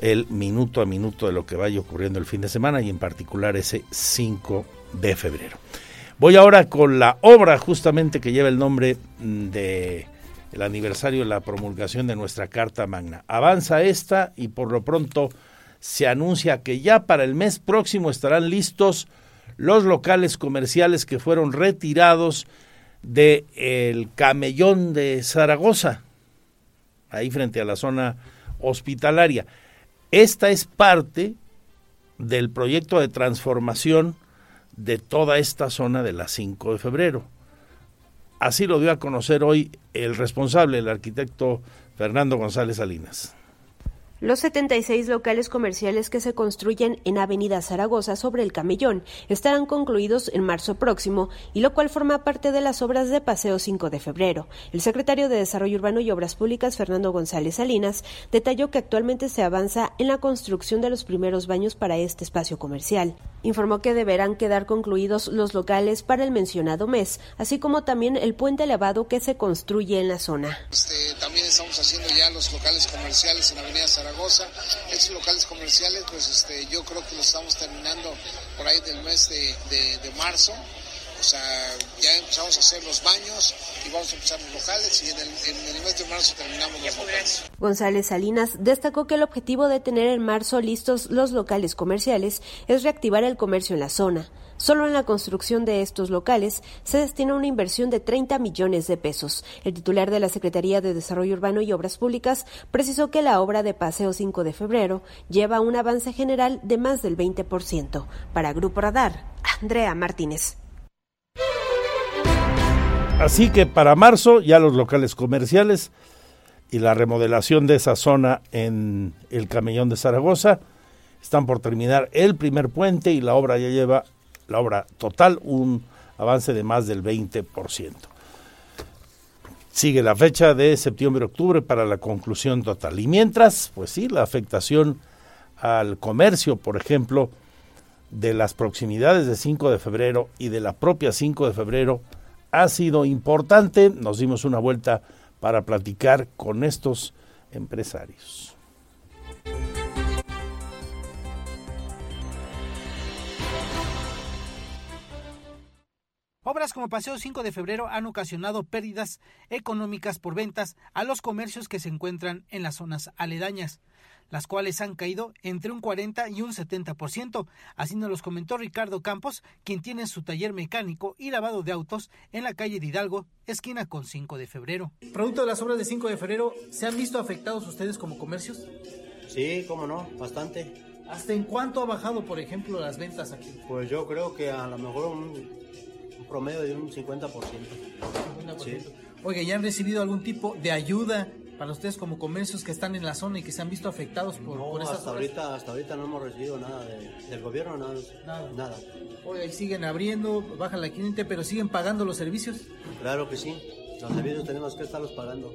el minuto a minuto de lo que vaya ocurriendo el fin de semana y en particular ese 5 de febrero. Voy ahora con la obra justamente que lleva el nombre de el aniversario de la promulgación de nuestra Carta Magna. Avanza esta y por lo pronto se anuncia que ya para el mes próximo estarán listos los locales comerciales que fueron retirados del el camellón de Zaragoza, ahí frente a la zona hospitalaria. Esta es parte del proyecto de transformación de toda esta zona de la 5 de febrero. Así lo dio a conocer hoy el responsable, el arquitecto Fernando González Salinas. Los 76 locales comerciales que se construyen en Avenida Zaragoza sobre el Camellón estarán concluidos en marzo próximo y lo cual forma parte de las obras de Paseo 5 de febrero. El secretario de Desarrollo Urbano y Obras Públicas, Fernando González Salinas, detalló que actualmente se avanza en la construcción de los primeros baños para este espacio comercial. Informó que deberán quedar concluidos los locales para el mencionado mes, así como también el puente elevado que se construye en la zona. Este, también estamos haciendo ya los locales comerciales en Avenida Zaragoza estos locales comerciales, pues este, yo creo que los estamos terminando por ahí del mes de, marzo. O sea, ya empezamos a hacer los baños y vamos a empezar los locales y en el, mes de marzo terminamos los locales. González Salinas destacó que el objetivo de tener en marzo listos los locales comerciales es reactivar el comercio en la zona. Solo en la construcción de estos locales se destina una inversión de 30 millones de pesos. El titular de la Secretaría de Desarrollo Urbano y Obras Públicas precisó que la obra de Paseo 5 de febrero lleva un avance general de más del 20%. Para Grupo Radar, Andrea Martínez. Así que para marzo ya los locales comerciales y la remodelación de esa zona en el Camellón de Zaragoza están por terminar el primer puente y la obra ya lleva la obra total, un avance de más del 20%. Sigue la fecha de septiembre-octubre para la conclusión total. Y mientras, pues sí, la afectación al comercio, por ejemplo, de las proximidades de 5 de febrero y de la propia 5 de febrero ha sido importante. Nos dimos una vuelta para platicar con estos empresarios. Obras como Paseo 5 de Febrero han ocasionado pérdidas económicas por ventas a los comercios que se encuentran en las zonas aledañas, las cuales han caído entre un 40 y un 70%. Así nos los comentó Ricardo Campos, quien tiene su taller mecánico y lavado de autos en la calle de Hidalgo, esquina con 5 de febrero. Producto de las obras de 5 de febrero, ¿se han visto afectados ustedes como comercios? Sí, cómo no, bastante. ¿Hasta en cuánto ha bajado, por ejemplo, las ventas aquí? Pues yo creo que a lo mejor un promedio de un 50%. 50%. Oye, ¿ya han recibido algún tipo de ayuda para ustedes como comercios que están en la zona y que se han visto afectados por, no, hasta ahorita hasta ahorita no hemos recibido nada del gobierno nada nada, nada. Oye, siguen abriendo baja la cliente pero siguen pagando los servicios claro que sí. Los servicios tenemos que estarlos pagando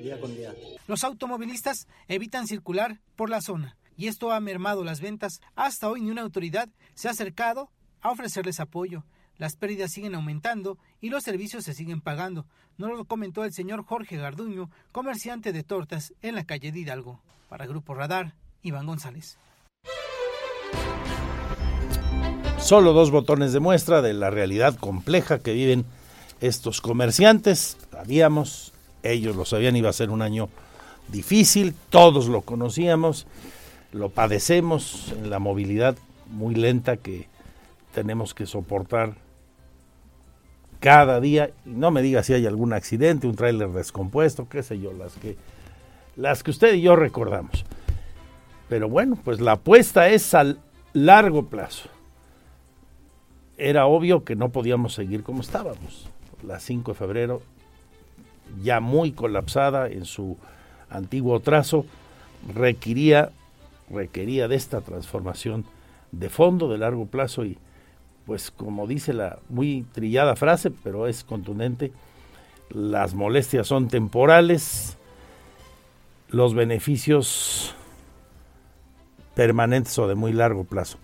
día con día. Los automovilistas evitan circular por la zona y esto ha mermado las ventas. Hasta hoy ni una autoridad se ha acercado a ofrecerles apoyo las pérdidas siguen aumentando y los servicios se siguen pagando. Nos lo comentó el señor Jorge Garduño, comerciante de tortas en la calle de Hidalgo. Para Grupo Radar, Iván González. Solo dos botones de muestra de la realidad compleja que viven estos comerciantes. Sabíamos, ellos lo sabían, iba a ser un año difícil, todos lo conocíamos, lo padecemos en la movilidad muy lenta que tenemos que soportar cada día. Y no me diga si hay algún accidente, un tráiler descompuesto, qué sé yo, las que, las que usted y yo recordamos. Pero bueno, pues la apuesta es al largo plazo. Era obvio que no podíamos seguir como estábamos. La 5 de febrero, ya muy colapsada en su antiguo trazo, requería, requería de esta transformación de fondo, de largo plazo y pues como dice la muy trillada frase, pero es contundente, las molestias son temporales, los beneficios permanentes o de muy largo plazo.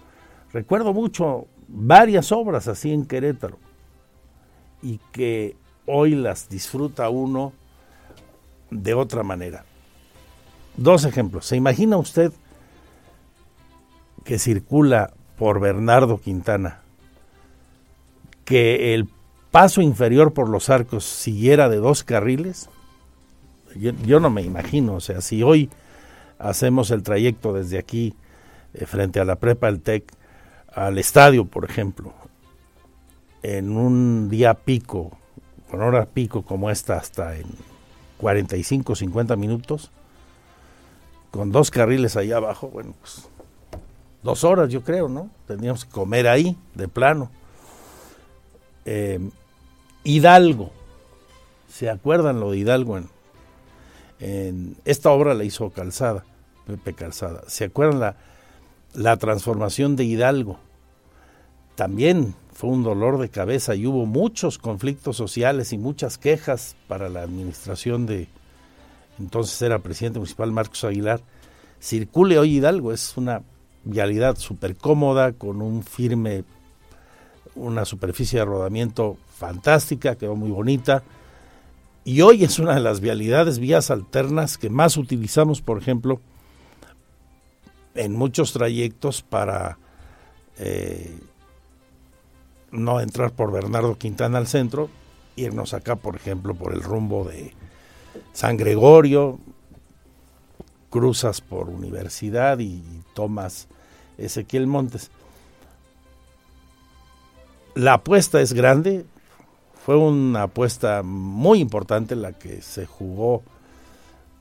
Recuerdo mucho varias obras así en Querétaro y que hoy las disfruta uno de otra manera. Dos ejemplos. ¿Se imagina usted que circula por Bernardo Quintana que el paso inferior por los arcos siguiera de dos carriles? Yo, no me imagino. O sea, si hoy hacemos el trayecto desde aquí, eh, frente a la prepa del TEC, al estadio, por ejemplo, en un día pico, con hora pico como esta, hasta en 45, 50 minutos, con dos carriles ahí abajo, bueno, pues dos horas yo creo, ¿no? Teníamos que comer ahí, de plano. Eh, Hidalgo, ¿se acuerdan lo de Hidalgo? En, esta obra la hizo Calzada, Pepe Calzada. ¿Se acuerdan la, la transformación de Hidalgo? También fue un dolor de cabeza y hubo muchos conflictos sociales y muchas quejas para la administración de, entonces era presidente municipal Marcos Aguilar. Circule hoy Hidalgo, es una vialidad súper cómoda, con un firme, una superficie de rodamiento fantástica, quedó muy bonita. Y hoy es una de las vialidades, vías alternas que más utilizamos, por ejemplo, en muchos trayectos para eh, no entrar por Bernardo Quintana al centro, irnos acá, por ejemplo, por el rumbo de San Gregorio, cruzas por Universidad y tomas Ezequiel Montes. La apuesta es grande, fue una apuesta muy importante la que se jugó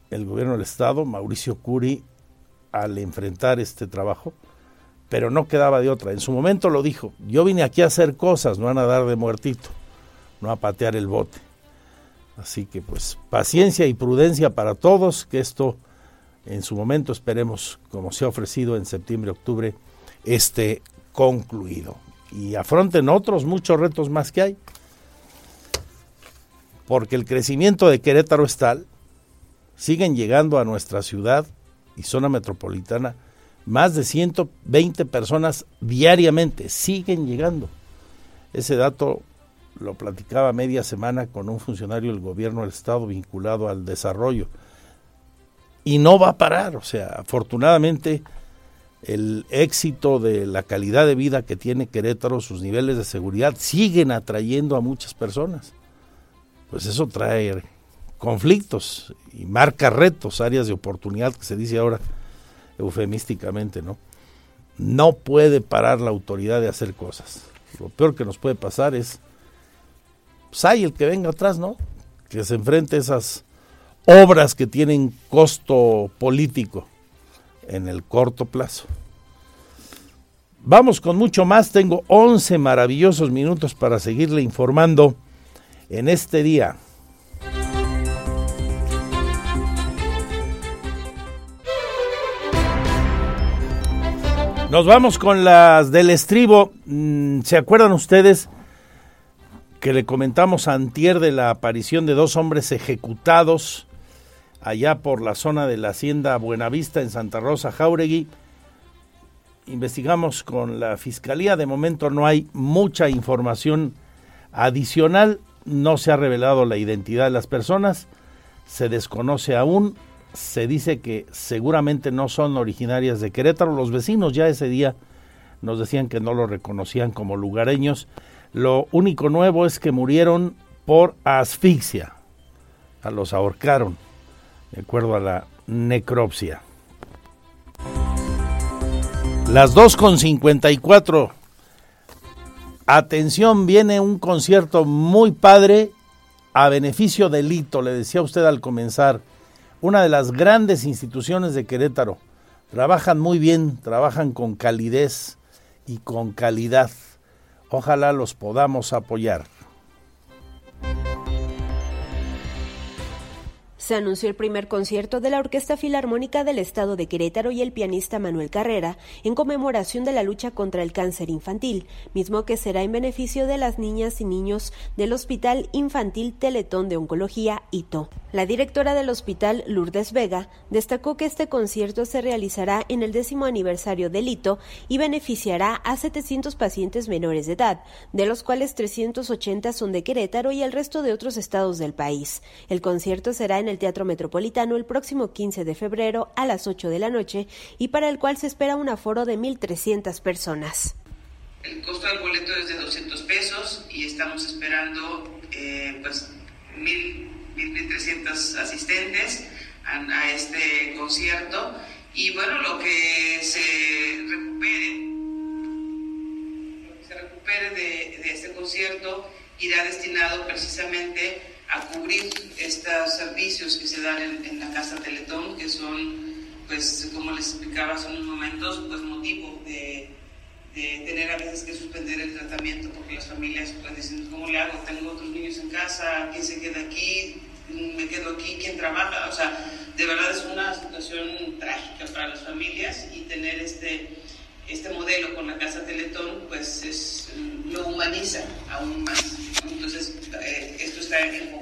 el gobierno del Estado, Mauricio Curi, al enfrentar este trabajo pero no quedaba de otra. En su momento lo dijo, yo vine aquí a hacer cosas, no a nadar de muertito, no a patear el bote. Así que pues paciencia y prudencia para todos, que esto en su momento esperemos, como se ha ofrecido en septiembre, octubre, esté concluido. Y afronten otros muchos retos más que hay. Porque el crecimiento de Querétaro es tal, siguen llegando a nuestra ciudad y zona metropolitana más de 120 personas diariamente siguen llegando. Ese dato lo platicaba media semana con un funcionario del gobierno del estado vinculado al desarrollo. Y no va a parar, o sea, afortunadamente el éxito de la calidad de vida que tiene Querétaro, sus niveles de seguridad, siguen atrayendo a muchas personas. Pues eso trae conflictos y marca retos, áreas de oportunidad que se dice ahora eufemísticamente, ¿no? No puede parar la autoridad de hacer cosas. Lo peor que nos puede pasar es, pues hay el que venga atrás, ¿no? Que se enfrente a esas obras que tienen costo político en el corto plazo. Vamos con mucho más. Tengo 11 maravillosos minutos para seguirle informando en este día. Nos vamos con las del estribo. Mm, ¿Se acuerdan ustedes que le comentamos a Antier de la aparición de dos hombres ejecutados allá por la zona de la hacienda Buenavista en Santa Rosa, Jauregui? Investigamos con la fiscalía. De momento no hay mucha información adicional. No se ha revelado la identidad de las personas. Se desconoce aún se dice que seguramente no son originarias de Querétaro. Los vecinos ya ese día nos decían que no lo reconocían como lugareños. Lo único nuevo es que murieron por asfixia. A los ahorcaron, de acuerdo a la necropsia. Las 2.54. Atención, viene un concierto muy padre a beneficio del Lito, le decía usted al comenzar. Una de las grandes instituciones de Querétaro. Trabajan muy bien, trabajan con calidez y con calidad. Ojalá los podamos apoyar. Se anunció el primer concierto de la Orquesta Filarmónica del Estado de Querétaro y el pianista Manuel Carrera en conmemoración de la lucha contra el cáncer infantil, mismo que será en beneficio de las niñas y niños del Hospital Infantil Teletón de Oncología ITO. La directora del hospital, Lourdes Vega, destacó que este concierto se realizará en el décimo aniversario del ITO y beneficiará a 700 pacientes menores de edad, de los cuales 380 son de Querétaro y el resto de otros estados del país. El concierto será en el Teatro Metropolitano el próximo 15 de febrero a las 8 de la noche y para el cual se espera un aforo de 1.300 personas. El costo del boleto es de 200 pesos y estamos esperando eh, pues 1.300 asistentes a, este concierto y bueno, lo que se recupere, se recupere de, de este concierto irá destinado precisamente a cubrir estos servicios que se dan en, la Casa Teletón, que son, pues, como les explicaba hace unos momentos, pues motivo de, de, tener a veces que suspender el tratamiento porque las familias pues dicen, ¿cómo le hago? Tengo otros niños en casa, ¿quién se queda aquí? ¿Me quedo aquí? ¿Quién trabaja? O sea, de verdad es una situación trágica para las familias y tener este, este modelo con la Casa Teletón, pues es, lo humaniza aún más. Entonces, eh, esto está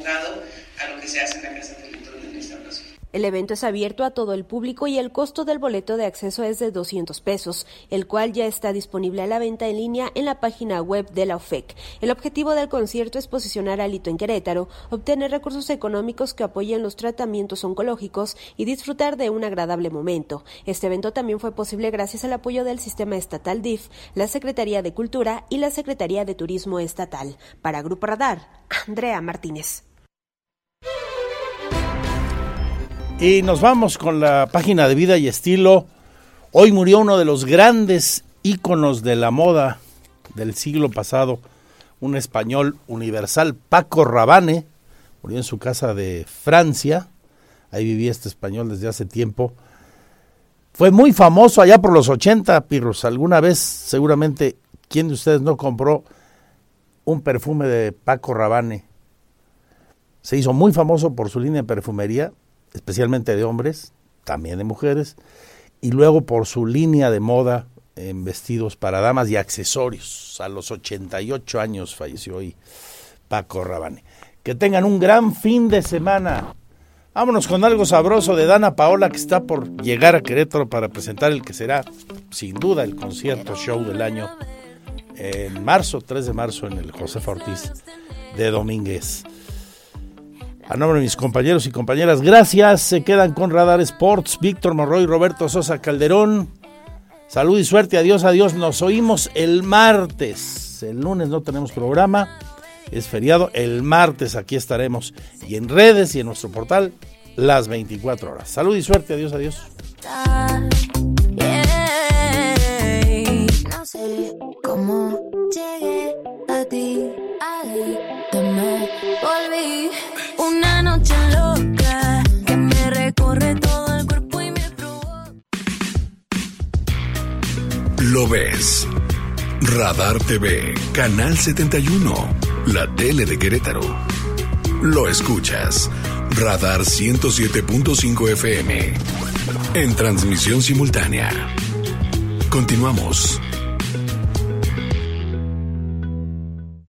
a lo que se hace en la Casa Teletón en. El evento es abierto a todo el público y el costo del boleto de acceso es de 200 pesos, el cual ya está disponible a la venta en línea en la página web de la OFEC. El objetivo del concierto es posicionar a Lito en Querétaro, obtener recursos económicos que apoyen los tratamientos oncológicos y disfrutar de un agradable momento. Este evento también fue posible gracias al apoyo del sistema estatal DIF, la Secretaría de Cultura y la Secretaría de Turismo Estatal. Para Grupo Radar, Andrea Martínez. Y nos vamos con la página de vida y estilo. Hoy murió uno de los grandes íconos de la moda del siglo pasado, un español universal, Paco Rabanne, murió en su casa de Francia, ahí vivía este español desde hace tiempo. Fue muy famoso allá por los 80, Pirros. Alguna vez, seguramente, ¿quién de ustedes no compró un perfume de Paco Rabanne? Se hizo muy famoso por su línea de perfumería, especialmente de hombres, también de mujeres, y luego por su línea de moda en vestidos para damas y accesorios. A los 88 años falleció hoy Paco Rabanne. Que tengan un gran fin de semana. Vámonos con algo sabroso de Dana Paola que está por llegar a Querétaro para presentar el que será sin duda el concierto show del año en marzo, 3 de marzo en el José Ortiz de Domínguez. A nombre de mis compañeros y compañeras, gracias. Se quedan con Radar Sports, Víctor Morroy, Roberto Sosa Calderón. Salud y suerte, adiós, adiós. Nos oímos el martes. El lunes no tenemos programa, es feriado. El martes aquí estaremos y en redes y en nuestro portal las 24 horas. Salud y suerte, adiós, adiós. cómo llegué a ti, volví. Una noche loca que me recorre todo el cuerpo y me provoca. Lo ves. Radar TV, Canal 71, la tele de Querétaro. Lo escuchas. Radar 107.5 FM. En transmisión simultánea. Continuamos.